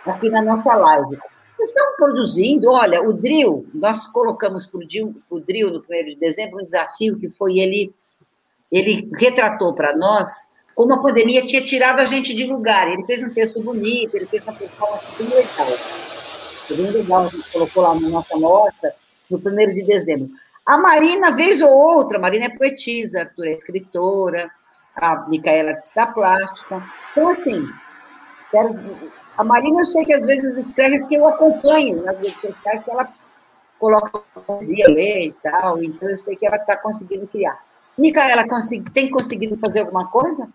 aqui na nossa live. Vocês estão produzindo, olha, o Drill, nós colocamos para o Drill no 1 de dezembro um desafio que foi ele, ele retratou para nós como a pandemia tinha tirado a gente de lugar. Ele fez um texto bonito, ele fez uma performance bem legal. Foi bem legal, a gente colocou lá na nossa mostra, no 1 de dezembro. A Marina, vez ou outra, a Marina é poetisa, a Arthur é escritora, a Micaela é da plástica. Então, assim, quero... a Marina eu sei que às vezes escreve porque eu acompanho nas redes sociais que ela coloca poesia, lê e tal, então eu sei que ela está conseguindo criar. Micaela, tem conseguido fazer alguma coisa?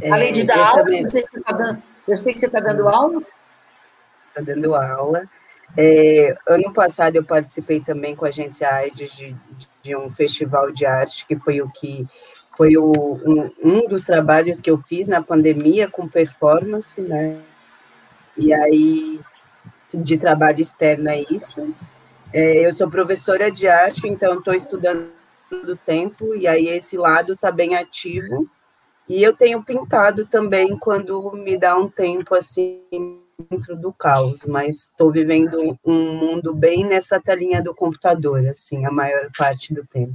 É, Além de dar aula, também... eu, sei que tá dando, eu sei que você está dando aula. Está dando aula. É, ano passado eu participei também com a agência AIDS de, de um festival de arte, que foi o que foi o, um, um, dos trabalhos que eu fiz na pandemia com performance, né? E aí, de trabalho externo é isso. É, eu sou professora de arte, então estou estudando do tempo, e aí esse lado está bem ativo. E eu tenho pintado também quando me dá um tempo assim dentro do caos, mas estou vivendo um mundo bem nessa telinha do computador, assim, a maior parte do tempo.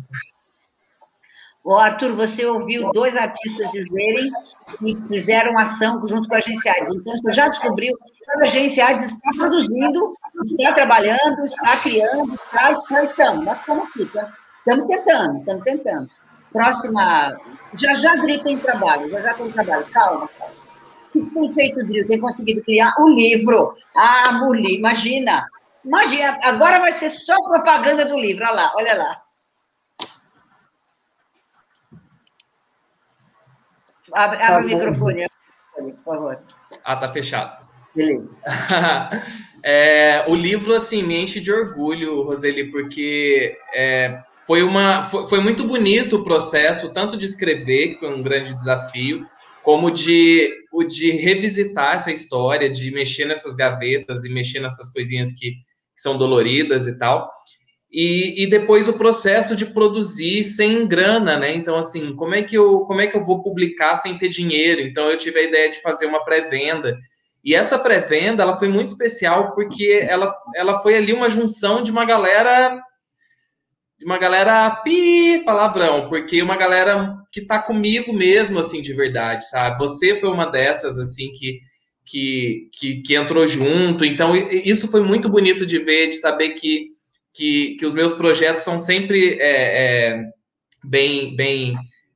Ô, Arthur, você ouviu dois artistas dizerem que fizeram ação junto com a Agência AIDS. Então, você já descobriu que a Agência AIDS está produzindo, está trabalhando, está criando, está, está estamos. Nós estamos aqui, estamos tentando, estamos tentando. Próxima. Já já Dri tem trabalho, já já tem trabalho. Calma, calma. O que tem feito, Dri? Tem conseguido criar um livro. Ah, mulher, imagina. Imagina, agora vai ser só propaganda do livro. Olha lá, olha lá. Abre, abre tá o microfone, por favor. Ah, tá fechado. Beleza. é, o livro, assim, me enche de orgulho, Roseli, porque é, foi, uma, foi, foi, muito bonito o processo, tanto de escrever, que foi um grande desafio, como de, o de revisitar essa história, de mexer nessas gavetas e mexer nessas coisinhas que, que são doloridas e tal. E, e, depois o processo de produzir sem grana, né? Então, assim, como é, que eu, como é que eu vou publicar sem ter dinheiro? Então, eu tive a ideia de fazer uma pré-venda. E essa pré-venda, ela foi muito especial porque ela, ela foi ali uma junção de uma galera de uma galera pi, palavrão, porque uma galera que tá comigo mesmo, assim, de verdade, sabe? Você foi uma dessas, assim, que, que, que, que entrou junto. Então, isso foi muito bonito de ver, de saber que que, que os meus projetos são sempre é, é, bem, bem,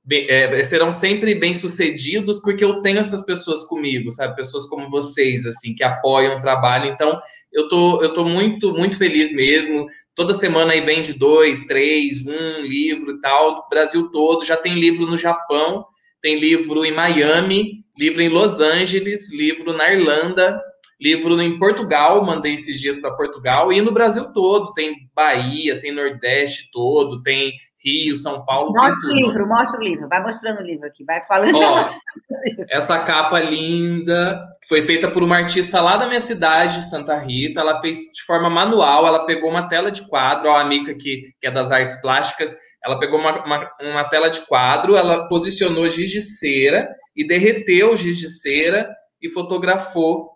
é, serão sempre bem sucedidos porque eu tenho essas pessoas comigo, sabe? Pessoas como vocês, assim, que apoiam o trabalho. Então, eu tô, eu tô muito, muito feliz mesmo. Toda semana aí vende dois, três, um livro e tal, Brasil todo. Já tem livro no Japão, tem livro em Miami, livro em Los Angeles, livro na Irlanda, livro em Portugal, mandei esses dias para Portugal, e no Brasil todo, tem Bahia, tem Nordeste todo, tem Rio, São Paulo. Mostra o livro, mostra o livro, vai mostrando o livro aqui, vai falando. Ó, essa capa linda, foi feita por uma artista lá da minha cidade, Santa Rita, ela fez de forma manual, ela pegou uma tela de quadro, ó, a Mica que, que é das artes plásticas, ela pegou uma, uma, uma tela de quadro, ela posicionou giz de cera e derreteu o giz de cera e fotografou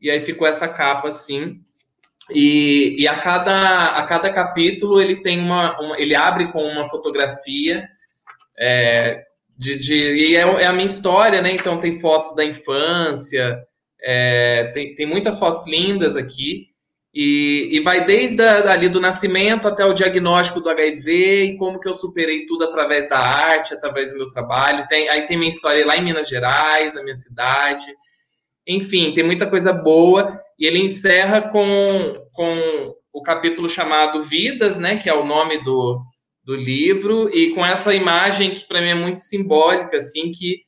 e aí ficou essa capa assim. E, e a, cada, a cada capítulo ele tem uma, uma ele abre com uma fotografia é, de, de, e é, é, a minha história, né? Então tem fotos da infância, é, tem, tem muitas fotos lindas aqui. E, e, vai desde a, ali do nascimento até o diagnóstico do HIV e como que eu superei tudo através da arte, através do meu trabalho. Tem, aí tem minha história lá em Minas Gerais, a minha cidade. Enfim, tem muita coisa boa. E ele encerra com, com o capítulo chamado Vidas, né, que é o nome do, do livro, e com essa imagem que para mim é muito simbólica, assim, que,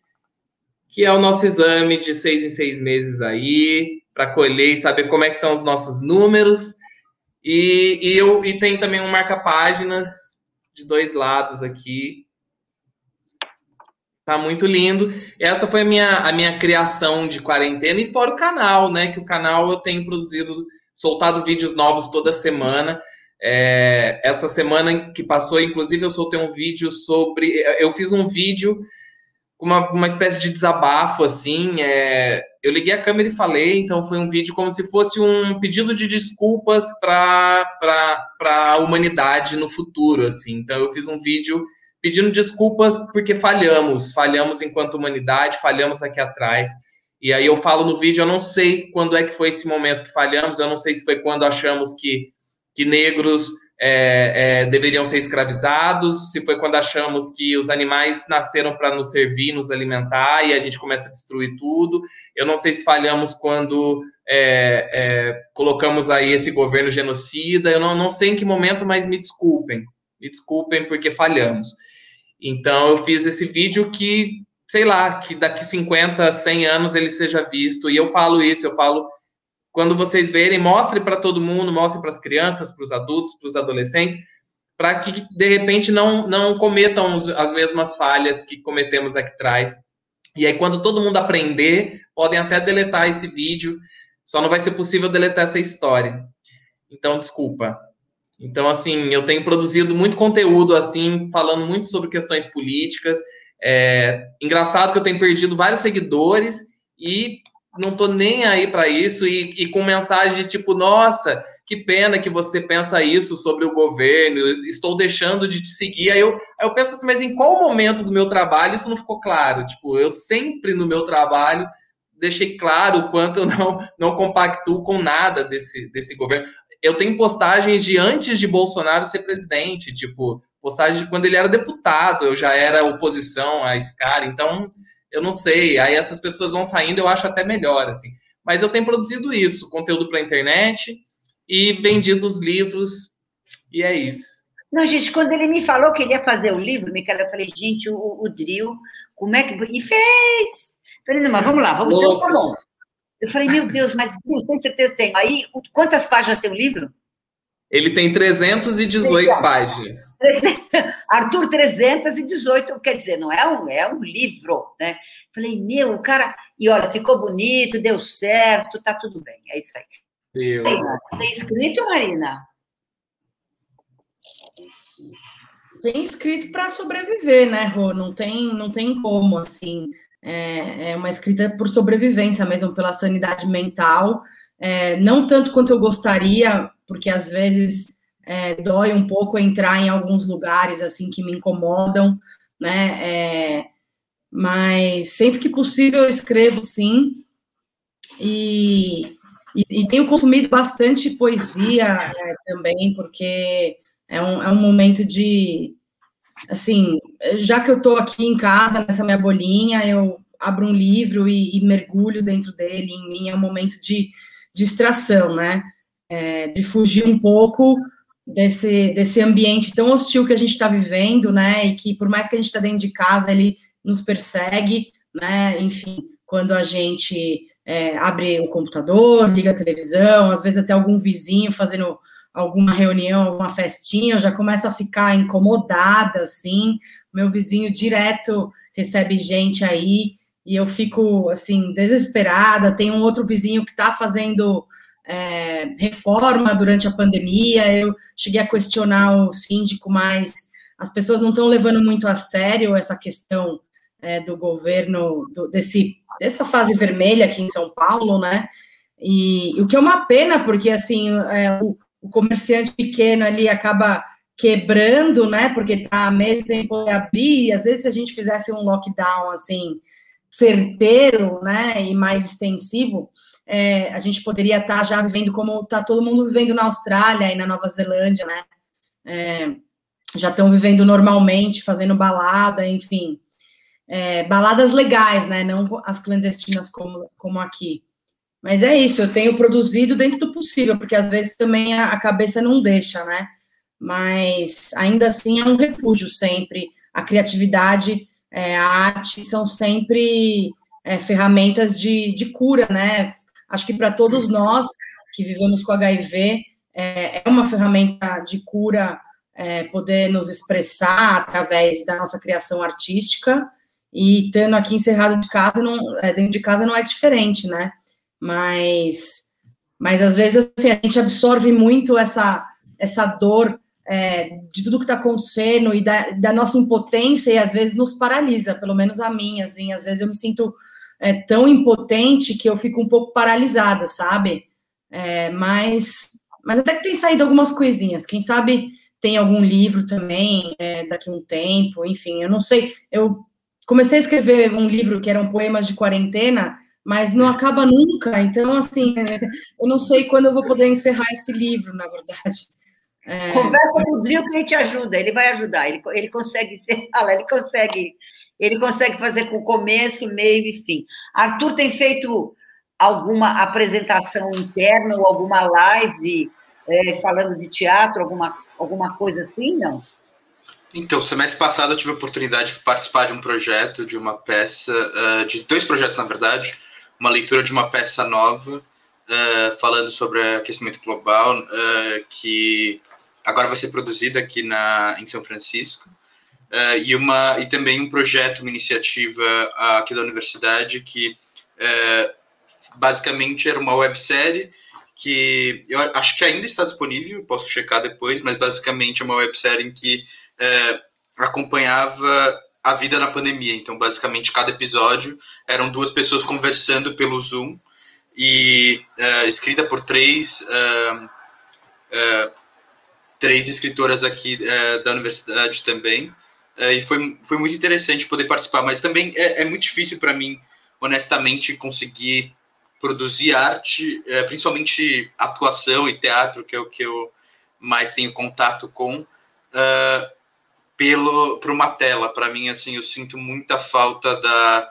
que é o nosso exame de seis em seis meses aí, para colher e saber como é que estão os nossos números. E, e, eu, e tem também um marca-páginas de dois lados aqui, Tá muito lindo. Essa foi a minha, a minha criação de quarentena e fora o canal, né? Que o canal eu tenho produzido, soltado vídeos novos toda semana. É, essa semana que passou, inclusive, eu soltei um vídeo sobre. Eu fiz um vídeo com uma, uma espécie de desabafo, assim. É, eu liguei a câmera e falei, então foi um vídeo como se fosse um pedido de desculpas para a humanidade no futuro, assim. Então eu fiz um vídeo pedindo desculpas porque falhamos, falhamos enquanto humanidade, falhamos aqui atrás. E aí eu falo no vídeo, eu não sei quando é que foi esse momento que falhamos, eu não sei se foi quando achamos que, que negros é, é, deveriam ser escravizados, se foi quando achamos que os animais nasceram para nos servir, nos alimentar, e a gente começa a destruir tudo. Eu não sei se falhamos quando é, é colocamos aí esse governo genocida, eu não, não sei em que momento, mas me desculpem, me desculpem porque falhamos. Então eu fiz esse vídeo que, sei lá, que daqui 50, 100 anos ele seja visto. E eu falo isso, eu falo quando vocês verem, mostre para todo mundo, mostre para as crianças, para os adultos, para os adolescentes, para que de repente não não cometam as mesmas falhas que cometemos aqui atrás. E aí quando todo mundo aprender, podem até deletar esse vídeo, só não vai ser possível deletar essa história. Então, desculpa. Então, assim, eu tenho produzido muito conteúdo, assim, falando muito sobre questões políticas. É, engraçado que eu tenho perdido vários seguidores e não tô nem aí para isso e, e, com mensagem de tipo, nossa, que pena que você pensa isso sobre o governo, estou deixando de te seguir. Aí eu, eu penso assim, mas em qual momento do meu trabalho isso não ficou claro? Tipo, eu sempre no meu trabalho deixei claro o quanto eu não, não compactuo com nada desse, desse governo. Eu tenho postagens de antes de Bolsonaro ser presidente, tipo, postagens de quando ele era deputado, eu já era oposição a esse cara, então eu não sei. Aí essas pessoas vão saindo, eu acho até melhor, assim. Mas eu tenho produzido isso, conteúdo para a internet, e vendido os livros, e é isso. Não, gente, quando ele me falou que ele ia fazer o livro, Micaela, eu falei, gente, o, o Drill, como é que. E fez! falei, não, mas vamos lá, vamos então tá bom. Eu falei, meu Deus, mas tem certeza que tem? Aí, quantas páginas tem o livro? Ele tem 318 Legal. páginas. Arthur, 318, quer dizer, não é um, é um livro, né? Falei, meu, o cara. E olha, ficou bonito, deu certo, tá tudo bem, é isso aí. Meu. Tem escrito, Marina? Tem escrito para sobreviver, né, Rô? Não tem, não tem como, assim. É, é uma escrita por sobrevivência mesmo, pela sanidade mental. É, não tanto quanto eu gostaria, porque às vezes é, dói um pouco entrar em alguns lugares assim que me incomodam, né? É, mas sempre que possível eu escrevo sim. E, e, e tenho consumido bastante poesia é, também, porque é um, é um momento de. Assim, já que eu estou aqui em casa, nessa minha bolinha, eu abro um livro e, e, mergulho dentro dele. Em mim é um momento de distração, né? É, de fugir um pouco desse, desse ambiente tão hostil que a gente está vivendo, né? E que, por mais que a gente está dentro de casa, ele nos persegue, né? Enfim, quando a gente é, abre o computador, liga a televisão, às vezes até algum vizinho fazendo alguma reunião, alguma festinha, eu já começo a ficar incomodada, assim, meu vizinho direto recebe gente aí, e eu fico, assim, desesperada, tem um outro vizinho que está fazendo é, reforma durante a pandemia, eu cheguei a questionar o síndico, mas as pessoas não estão levando muito a sério essa questão é, do governo, do, desse, dessa fase vermelha aqui em São Paulo, né? E, o que é uma pena, porque assim é, o, o, comerciante pequeno ali acaba quebrando, né? Porque tá meses sem poder abrir. E às vezes, se a gente fizesse um lockdown assim certeiro, né, e mais extensivo, é, a gente poderia estar tá já vivendo como está todo mundo vivendo na Austrália e na Nova Zelândia, né? É, já estão vivendo normalmente, fazendo balada, enfim é, baladas legais, né? Não as clandestinas como, como aqui. Mas é isso, eu tenho produzido dentro do possível, porque às vezes também a, cabeça não deixa, né? Mas ainda assim é um refúgio sempre. A criatividade, é, a arte são sempre é, ferramentas de, de cura, né? Acho que para todos nós que vivemos com HIV, é, é uma ferramenta de cura é, poder nos expressar através da nossa criação artística e estando aqui encerrado de casa, não, é, dentro de casa não é diferente, né? Mas, mas às vezes assim, a gente absorve muito essa, essa dor é, de tudo que está acontecendo e da, da, nossa impotência e às vezes nos paralisa, pelo menos a minha, assim, às vezes eu me sinto é, tão impotente que eu fico um pouco paralisada, sabe? É, mas, mas até que tem saído algumas coisinhas, quem sabe tem algum livro também é, daqui a um tempo, enfim, eu não sei, eu comecei a escrever um livro que eram poemas de quarentena, mas não acaba nunca. Então, assim, eu não sei quando eu vou poder encerrar esse livro, na verdade. É... Conversa com o Drill que ele te ajuda, ele vai ajudar, ele, ele consegue ser, ele consegue, ele consegue fazer com começo, meio e fim. Arthur tem feito alguma apresentação interna ou alguma live é, falando de teatro, alguma, alguma coisa assim, não? Então, semestre passado eu tive a oportunidade de participar de um projeto, de uma peça, uh, de dois projetos, na verdade, uma leitura de uma peça nova, uh, falando sobre aquecimento global, uh, que agora vai ser produzida aqui na, em São Francisco, e, uma, e também um projeto, uma iniciativa aqui da universidade, que basicamente era uma websérie que eu acho que ainda está disponível, posso checar depois, mas basicamente é uma websérie em que acompanhava a vida na pandemia. Então, basicamente, cada episódio eram duas pessoas conversando pelo Zoom e é, escrita por três é, uh, três escritoras aqui uh, da universidade também. e foi, foi muito interessante poder participar, mas também é, é muito difícil para mim, honestamente, conseguir produzir arte, principalmente atuação e teatro, que é o que eu mais tenho contato com, pelo para uma tela. Para mim, assim, eu sinto muita falta da,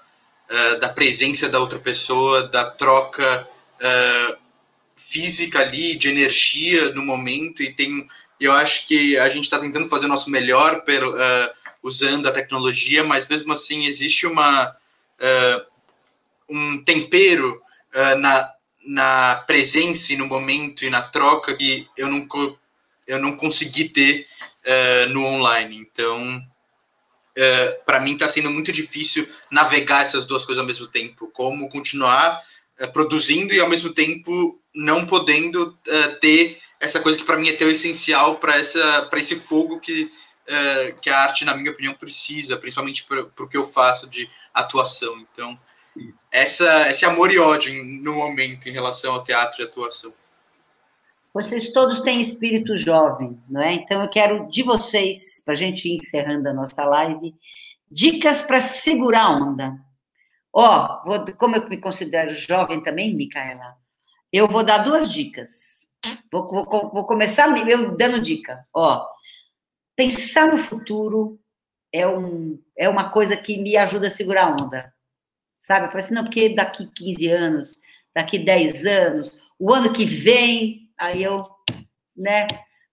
da presença da outra pessoa, da troca uh, física ali, de energia no momento, e tem. Eu acho que a gente está tentando fazer o nosso melhor per, uh, usando a tecnologia, mas mesmo assim existe uma, uh, um tempero na, na presença e no momento e na troca que eu não, eu não consegui ter no online. Então, uh, para mim está sendo muito difícil navegar essas duas coisas ao mesmo tempo. Como continuar é, produzindo e ao mesmo tempo não podendo uh, ter essa coisa que para mim é tão essencial para essa para esse fogo que uh, que a arte na minha opinião precisa principalmente para o que eu faço de atuação então essa esse amor e ódio no momento em relação ao teatro e atuação vocês todos têm espírito jovem não é então eu quero de vocês para a gente ir encerrando a nossa live dicas para segurar a onda Ó, como eu me considero jovem também, Micaela, eu vou dar duas dicas. Vou, vou, vou começar eu dando dica. Ó, pensar no futuro é, um, é uma coisa que me ajuda a segurar a onda. Sabe? Eu falei assim, não, porque daqui 15 anos, daqui 10 anos, o ano que vem, aí eu, né?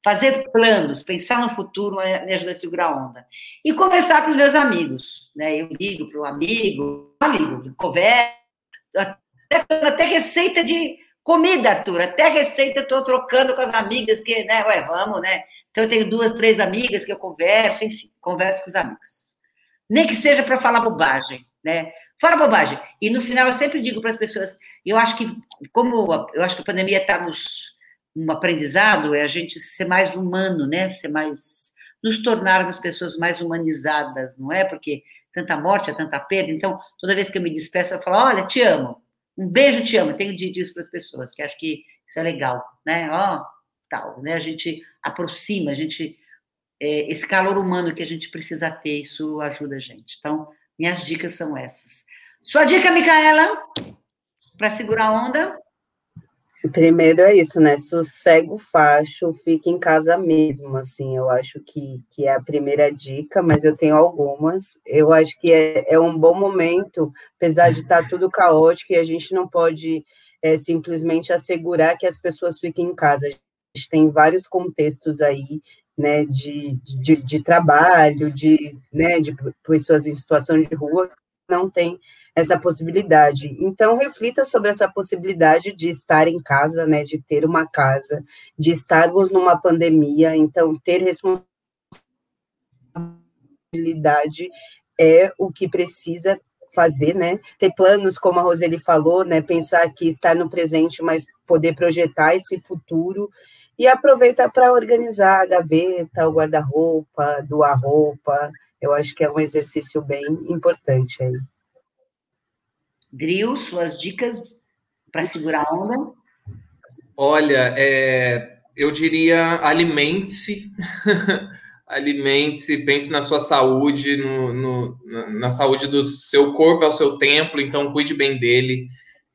fazer planos, pensar no futuro me ajuda a segurar a onda. E conversar com os meus amigos, né? Eu ligo para o amigo, amigo, conversa, até, até, receita de comida, Arthur, até receita eu estou trocando com as amigas, porque, né, ué, vamos, né? Então eu tenho duas, três amigas que eu converso, enfim, converso com os amigos. Nem que seja para falar bobagem, né? Fora bobagem. E no final eu sempre digo para as pessoas, eu acho que, como eu acho que a pandemia está nos um aprendizado é a gente ser mais humano, né? Ser mais nos tornarmos pessoas mais humanizadas, não é? Porque tanta morte, é tanta perda. Então, toda vez que eu me despeço, eu falo: "Olha, te amo. Um beijo, te amo". Tenho dito isso para as pessoas, que acho que isso é legal, né? Ó, tal, né? A gente aproxima, a gente é, esse calor humano que a gente precisa ter, isso ajuda a gente. Então, minhas dicas são essas. Sua dica, Micaela, para segurar a onda? Primeiro é isso, né? Sossego o facho, fique em casa mesmo, assim, eu acho que, que é a primeira dica, mas eu tenho algumas. Eu acho que é, é um bom momento, apesar de estar tudo caótico, e a gente não pode é, simplesmente assegurar que as pessoas fiquem em casa. A gente tem vários contextos aí, né, de, de, de trabalho, de, né, de pessoas em situação de rua, não tem essa possibilidade. Então, reflita sobre essa possibilidade de estar em casa, né, de ter uma casa, de estarmos numa pandemia, então, ter responsabilidade é o que precisa fazer, né? Ter planos, como a Roseli falou, né? Pensar que estar no presente, mas poder projetar esse futuro e aproveitar para organizar a gaveta, o guarda-roupa, doar roupa. Eu acho que é um exercício bem importante aí. Gril, suas dicas para segurar a onda? Olha, é, eu diria alimente-se, alimente-se, pense na sua saúde, no, no, na saúde do seu corpo, é o seu templo, então cuide bem dele.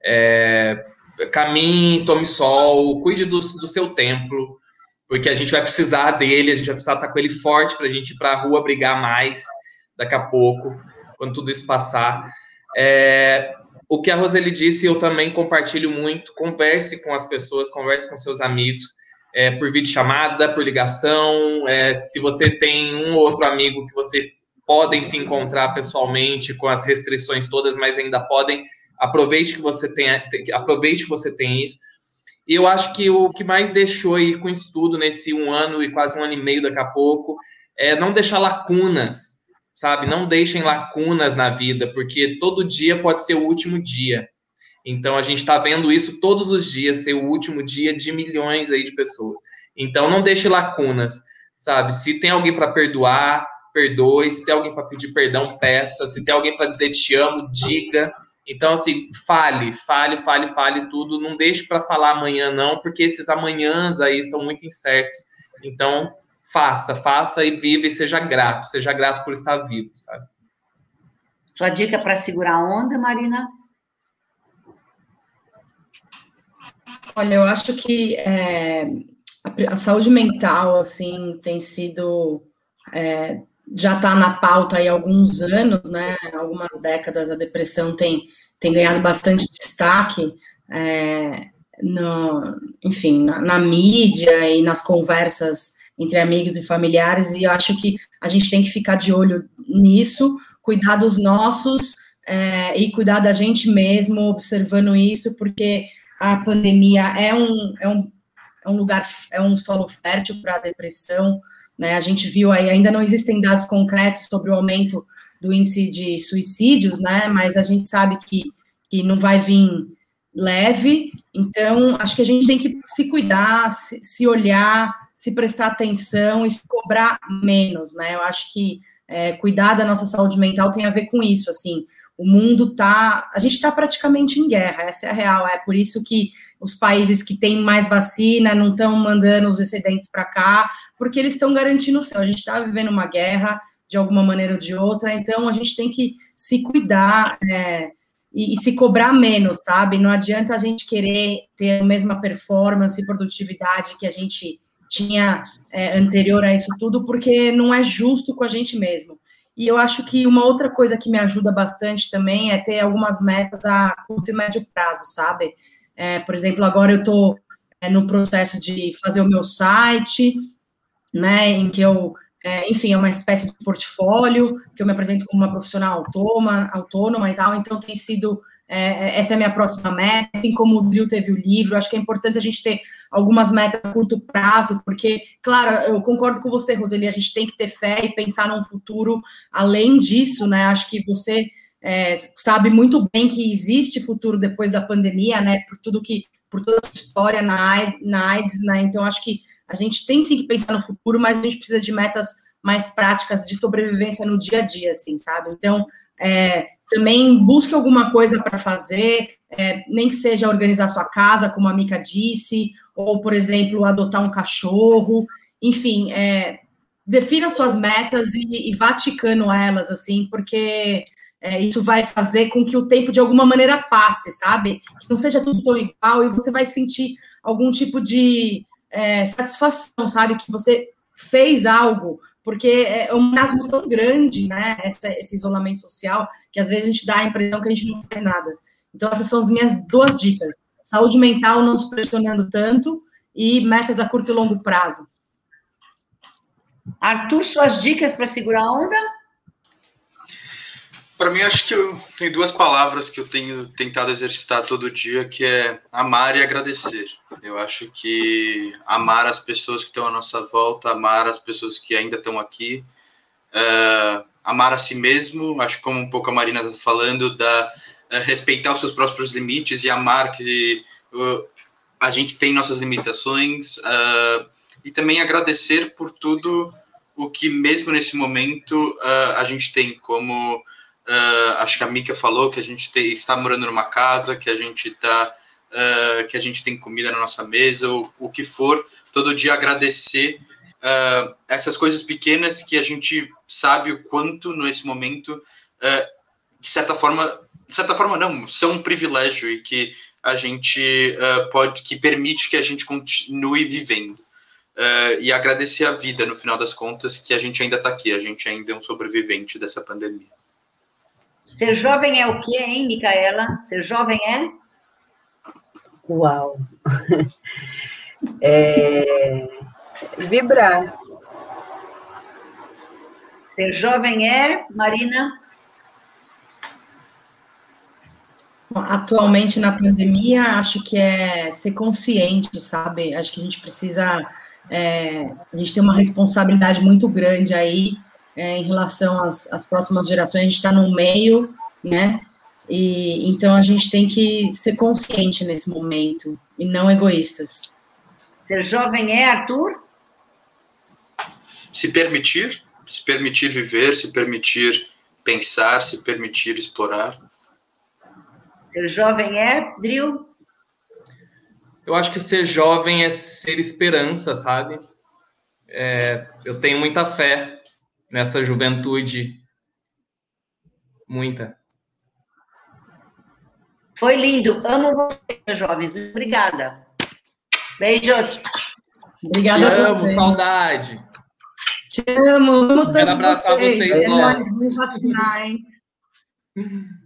É, caminhe, tome sol, cuide do, do seu templo, porque a gente vai precisar dele, a gente vai precisar estar com ele forte para a gente ir para a rua brigar mais daqui a pouco, quando tudo isso passar. É, o que a Roseli disse, eu também compartilho muito. Converse com as pessoas, converse com seus amigos, é, por videochamada, por ligação. É, se você tem um ou outro amigo que vocês podem se encontrar pessoalmente, com as restrições todas, mas ainda podem, aproveite que você tem, aproveite que você tem isso. E eu acho que o que mais deixou aí com isso tudo nesse um ano e quase um ano e meio daqui a pouco é não deixar lacunas sabe? Não deixem lacunas na vida, porque todo dia pode ser o último dia. Então a gente está vendo isso todos os dias ser o último dia de milhões aí de pessoas. Então não deixe lacunas, sabe? Se tem alguém para perdoar, perdoe. Se tem alguém para pedir perdão, peça. Se tem alguém para dizer te amo, diga. Então, assim, fale, fale, fale, fale tudo. Não deixe para falar amanhã, não, porque esses amanhãs aí estão muito incertos. Então, faça, faça e viva e seja grato. Seja grato por estar vivo, sabe? Sua dica para segurar a onda, Marina? Olha, eu acho que é, a, a, saúde mental, assim, tem sido. É, já está na pauta há alguns anos, né? Algumas décadas, a depressão tem, tem ganhado bastante destaque, é, no, enfim, na, na mídia e nas conversas entre amigos e familiares, e eu acho que a gente tem que ficar de olho nisso, cuidar dos nossos é, e cuidar da gente mesmo, observando isso, porque a pandemia é um, é um, é um lugar, é um solo fértil para a depressão, né? A gente viu aí, ainda não existem dados concretos sobre o aumento do índice de suicídios, né? Mas a gente sabe que, que não vai vir leve, então acho que a gente tem que se cuidar, se, se olhar, se prestar atenção e se cobrar menos, né? Eu acho que é, cuidar da nossa saúde mental tem a ver com isso, assim, o mundo tá, a gente está praticamente em guerra, essa é a real, é por isso que os países que têm mais vacina não estão mandando os excedentes para cá, porque eles estão garantindo o céu, a gente está vivendo uma guerra de alguma maneira ou de outra, então a gente tem que se cuidar é, e, e, se cobrar menos, sabe? Não adianta a gente querer ter a mesma performance e produtividade que a gente tinha é, anterior a isso tudo, porque não é justo com a gente mesmo. E eu acho que uma outra coisa que me ajuda bastante também é ter algumas metas a curto e médio prazo, sabe? É, por exemplo, agora eu estou é, no processo de fazer o meu site, né, em que eu, é, enfim, é uma espécie de portfólio, que eu me apresento como uma profissional autônoma, autônoma e tal, então tem sido é, essa é a minha próxima meta, assim como o Drill teve o livro, acho que é importante a gente ter algumas metas a curto prazo, porque, claro, eu concordo com você, Roseli, a gente tem que ter fé e pensar num futuro além disso, né? Acho que você é, sabe muito bem que existe futuro depois da pandemia, né? Por tudo que, por toda a história na, na AIDS, né? Então, acho que a gente tem sim que pensar no futuro, mas a gente precisa de metas mais práticas de sobrevivência no dia a dia, assim, sabe? Então, é, também busque alguma coisa para fazer, é, nem que seja organizar sua casa, como a Mica disse, ou, por exemplo, adotar um cachorro, enfim, é, defina suas metas e, e vá ticando elas, assim, porque é, isso vai fazer com que o tempo de alguma maneira passe, sabe? Que não seja tudo tão igual e você vai sentir algum tipo de é, satisfação, sabe? Que você fez algo porque é um marasmo tão grande, né, esse, esse, isolamento social, que às vezes a gente dá a impressão que a gente não faz nada. Então, essas são as minhas duas dicas. Saúde mental não se pressionando tanto e metas a curto e longo prazo. Arthur, suas dicas para segurar a onda? Para mim, acho que eu tenho duas palavras que eu tenho tentado exercitar todo dia, que é amar e agradecer. Eu acho que amar as pessoas que estão à nossa volta, amar as pessoas que ainda estão aqui, uh, amar a si mesmo, acho como um pouco a Marina está falando, da uh, respeitar os seus próprios limites e amar que uh, a gente tem nossas limitações, e também agradecer por tudo o que mesmo nesse momento a gente tem como Uh, acho que a Mika falou que a gente está morando numa casa, que a gente está, uh, que a gente tem comida na nossa mesa, ou o que for, todo dia agradecer uh, essas coisas pequenas que a gente sabe o quanto nesse momento, de certa forma, de certa forma não, são um privilégio e que a gente pode, que permite que a gente continue vivendo. e agradecer a vida no final das contas que a gente ainda está aqui, a gente ainda é um sobrevivente dessa pandemia. Ser jovem é o quê, hein, Micaela? Ser jovem é? Uau! É... Vibrar. Ser jovem é, Marina? Atualmente na pandemia, acho que é ser consciente, sabe? Acho que a gente precisa. É, a gente tem uma responsabilidade muito grande aí é, em relação às, às, próximas gerações, a gente está no meio, né? E então a gente tem que ser consciente nesse momento e não egoístas. Ser jovem é, Arthur? Se permitir, se permitir viver, se permitir pensar, se permitir explorar. Ser jovem é, Dril? Eu acho que ser jovem é ser esperança, sabe? É, eu tenho muita fé nessa juventude. Muita. Foi lindo. Amo vocês, jovens. Obrigada. Beijos. Obrigada Te amo, você. saudade. Te amo. Amo Quero abraçar vocês É logo. nóis, vamos vacinar, hein?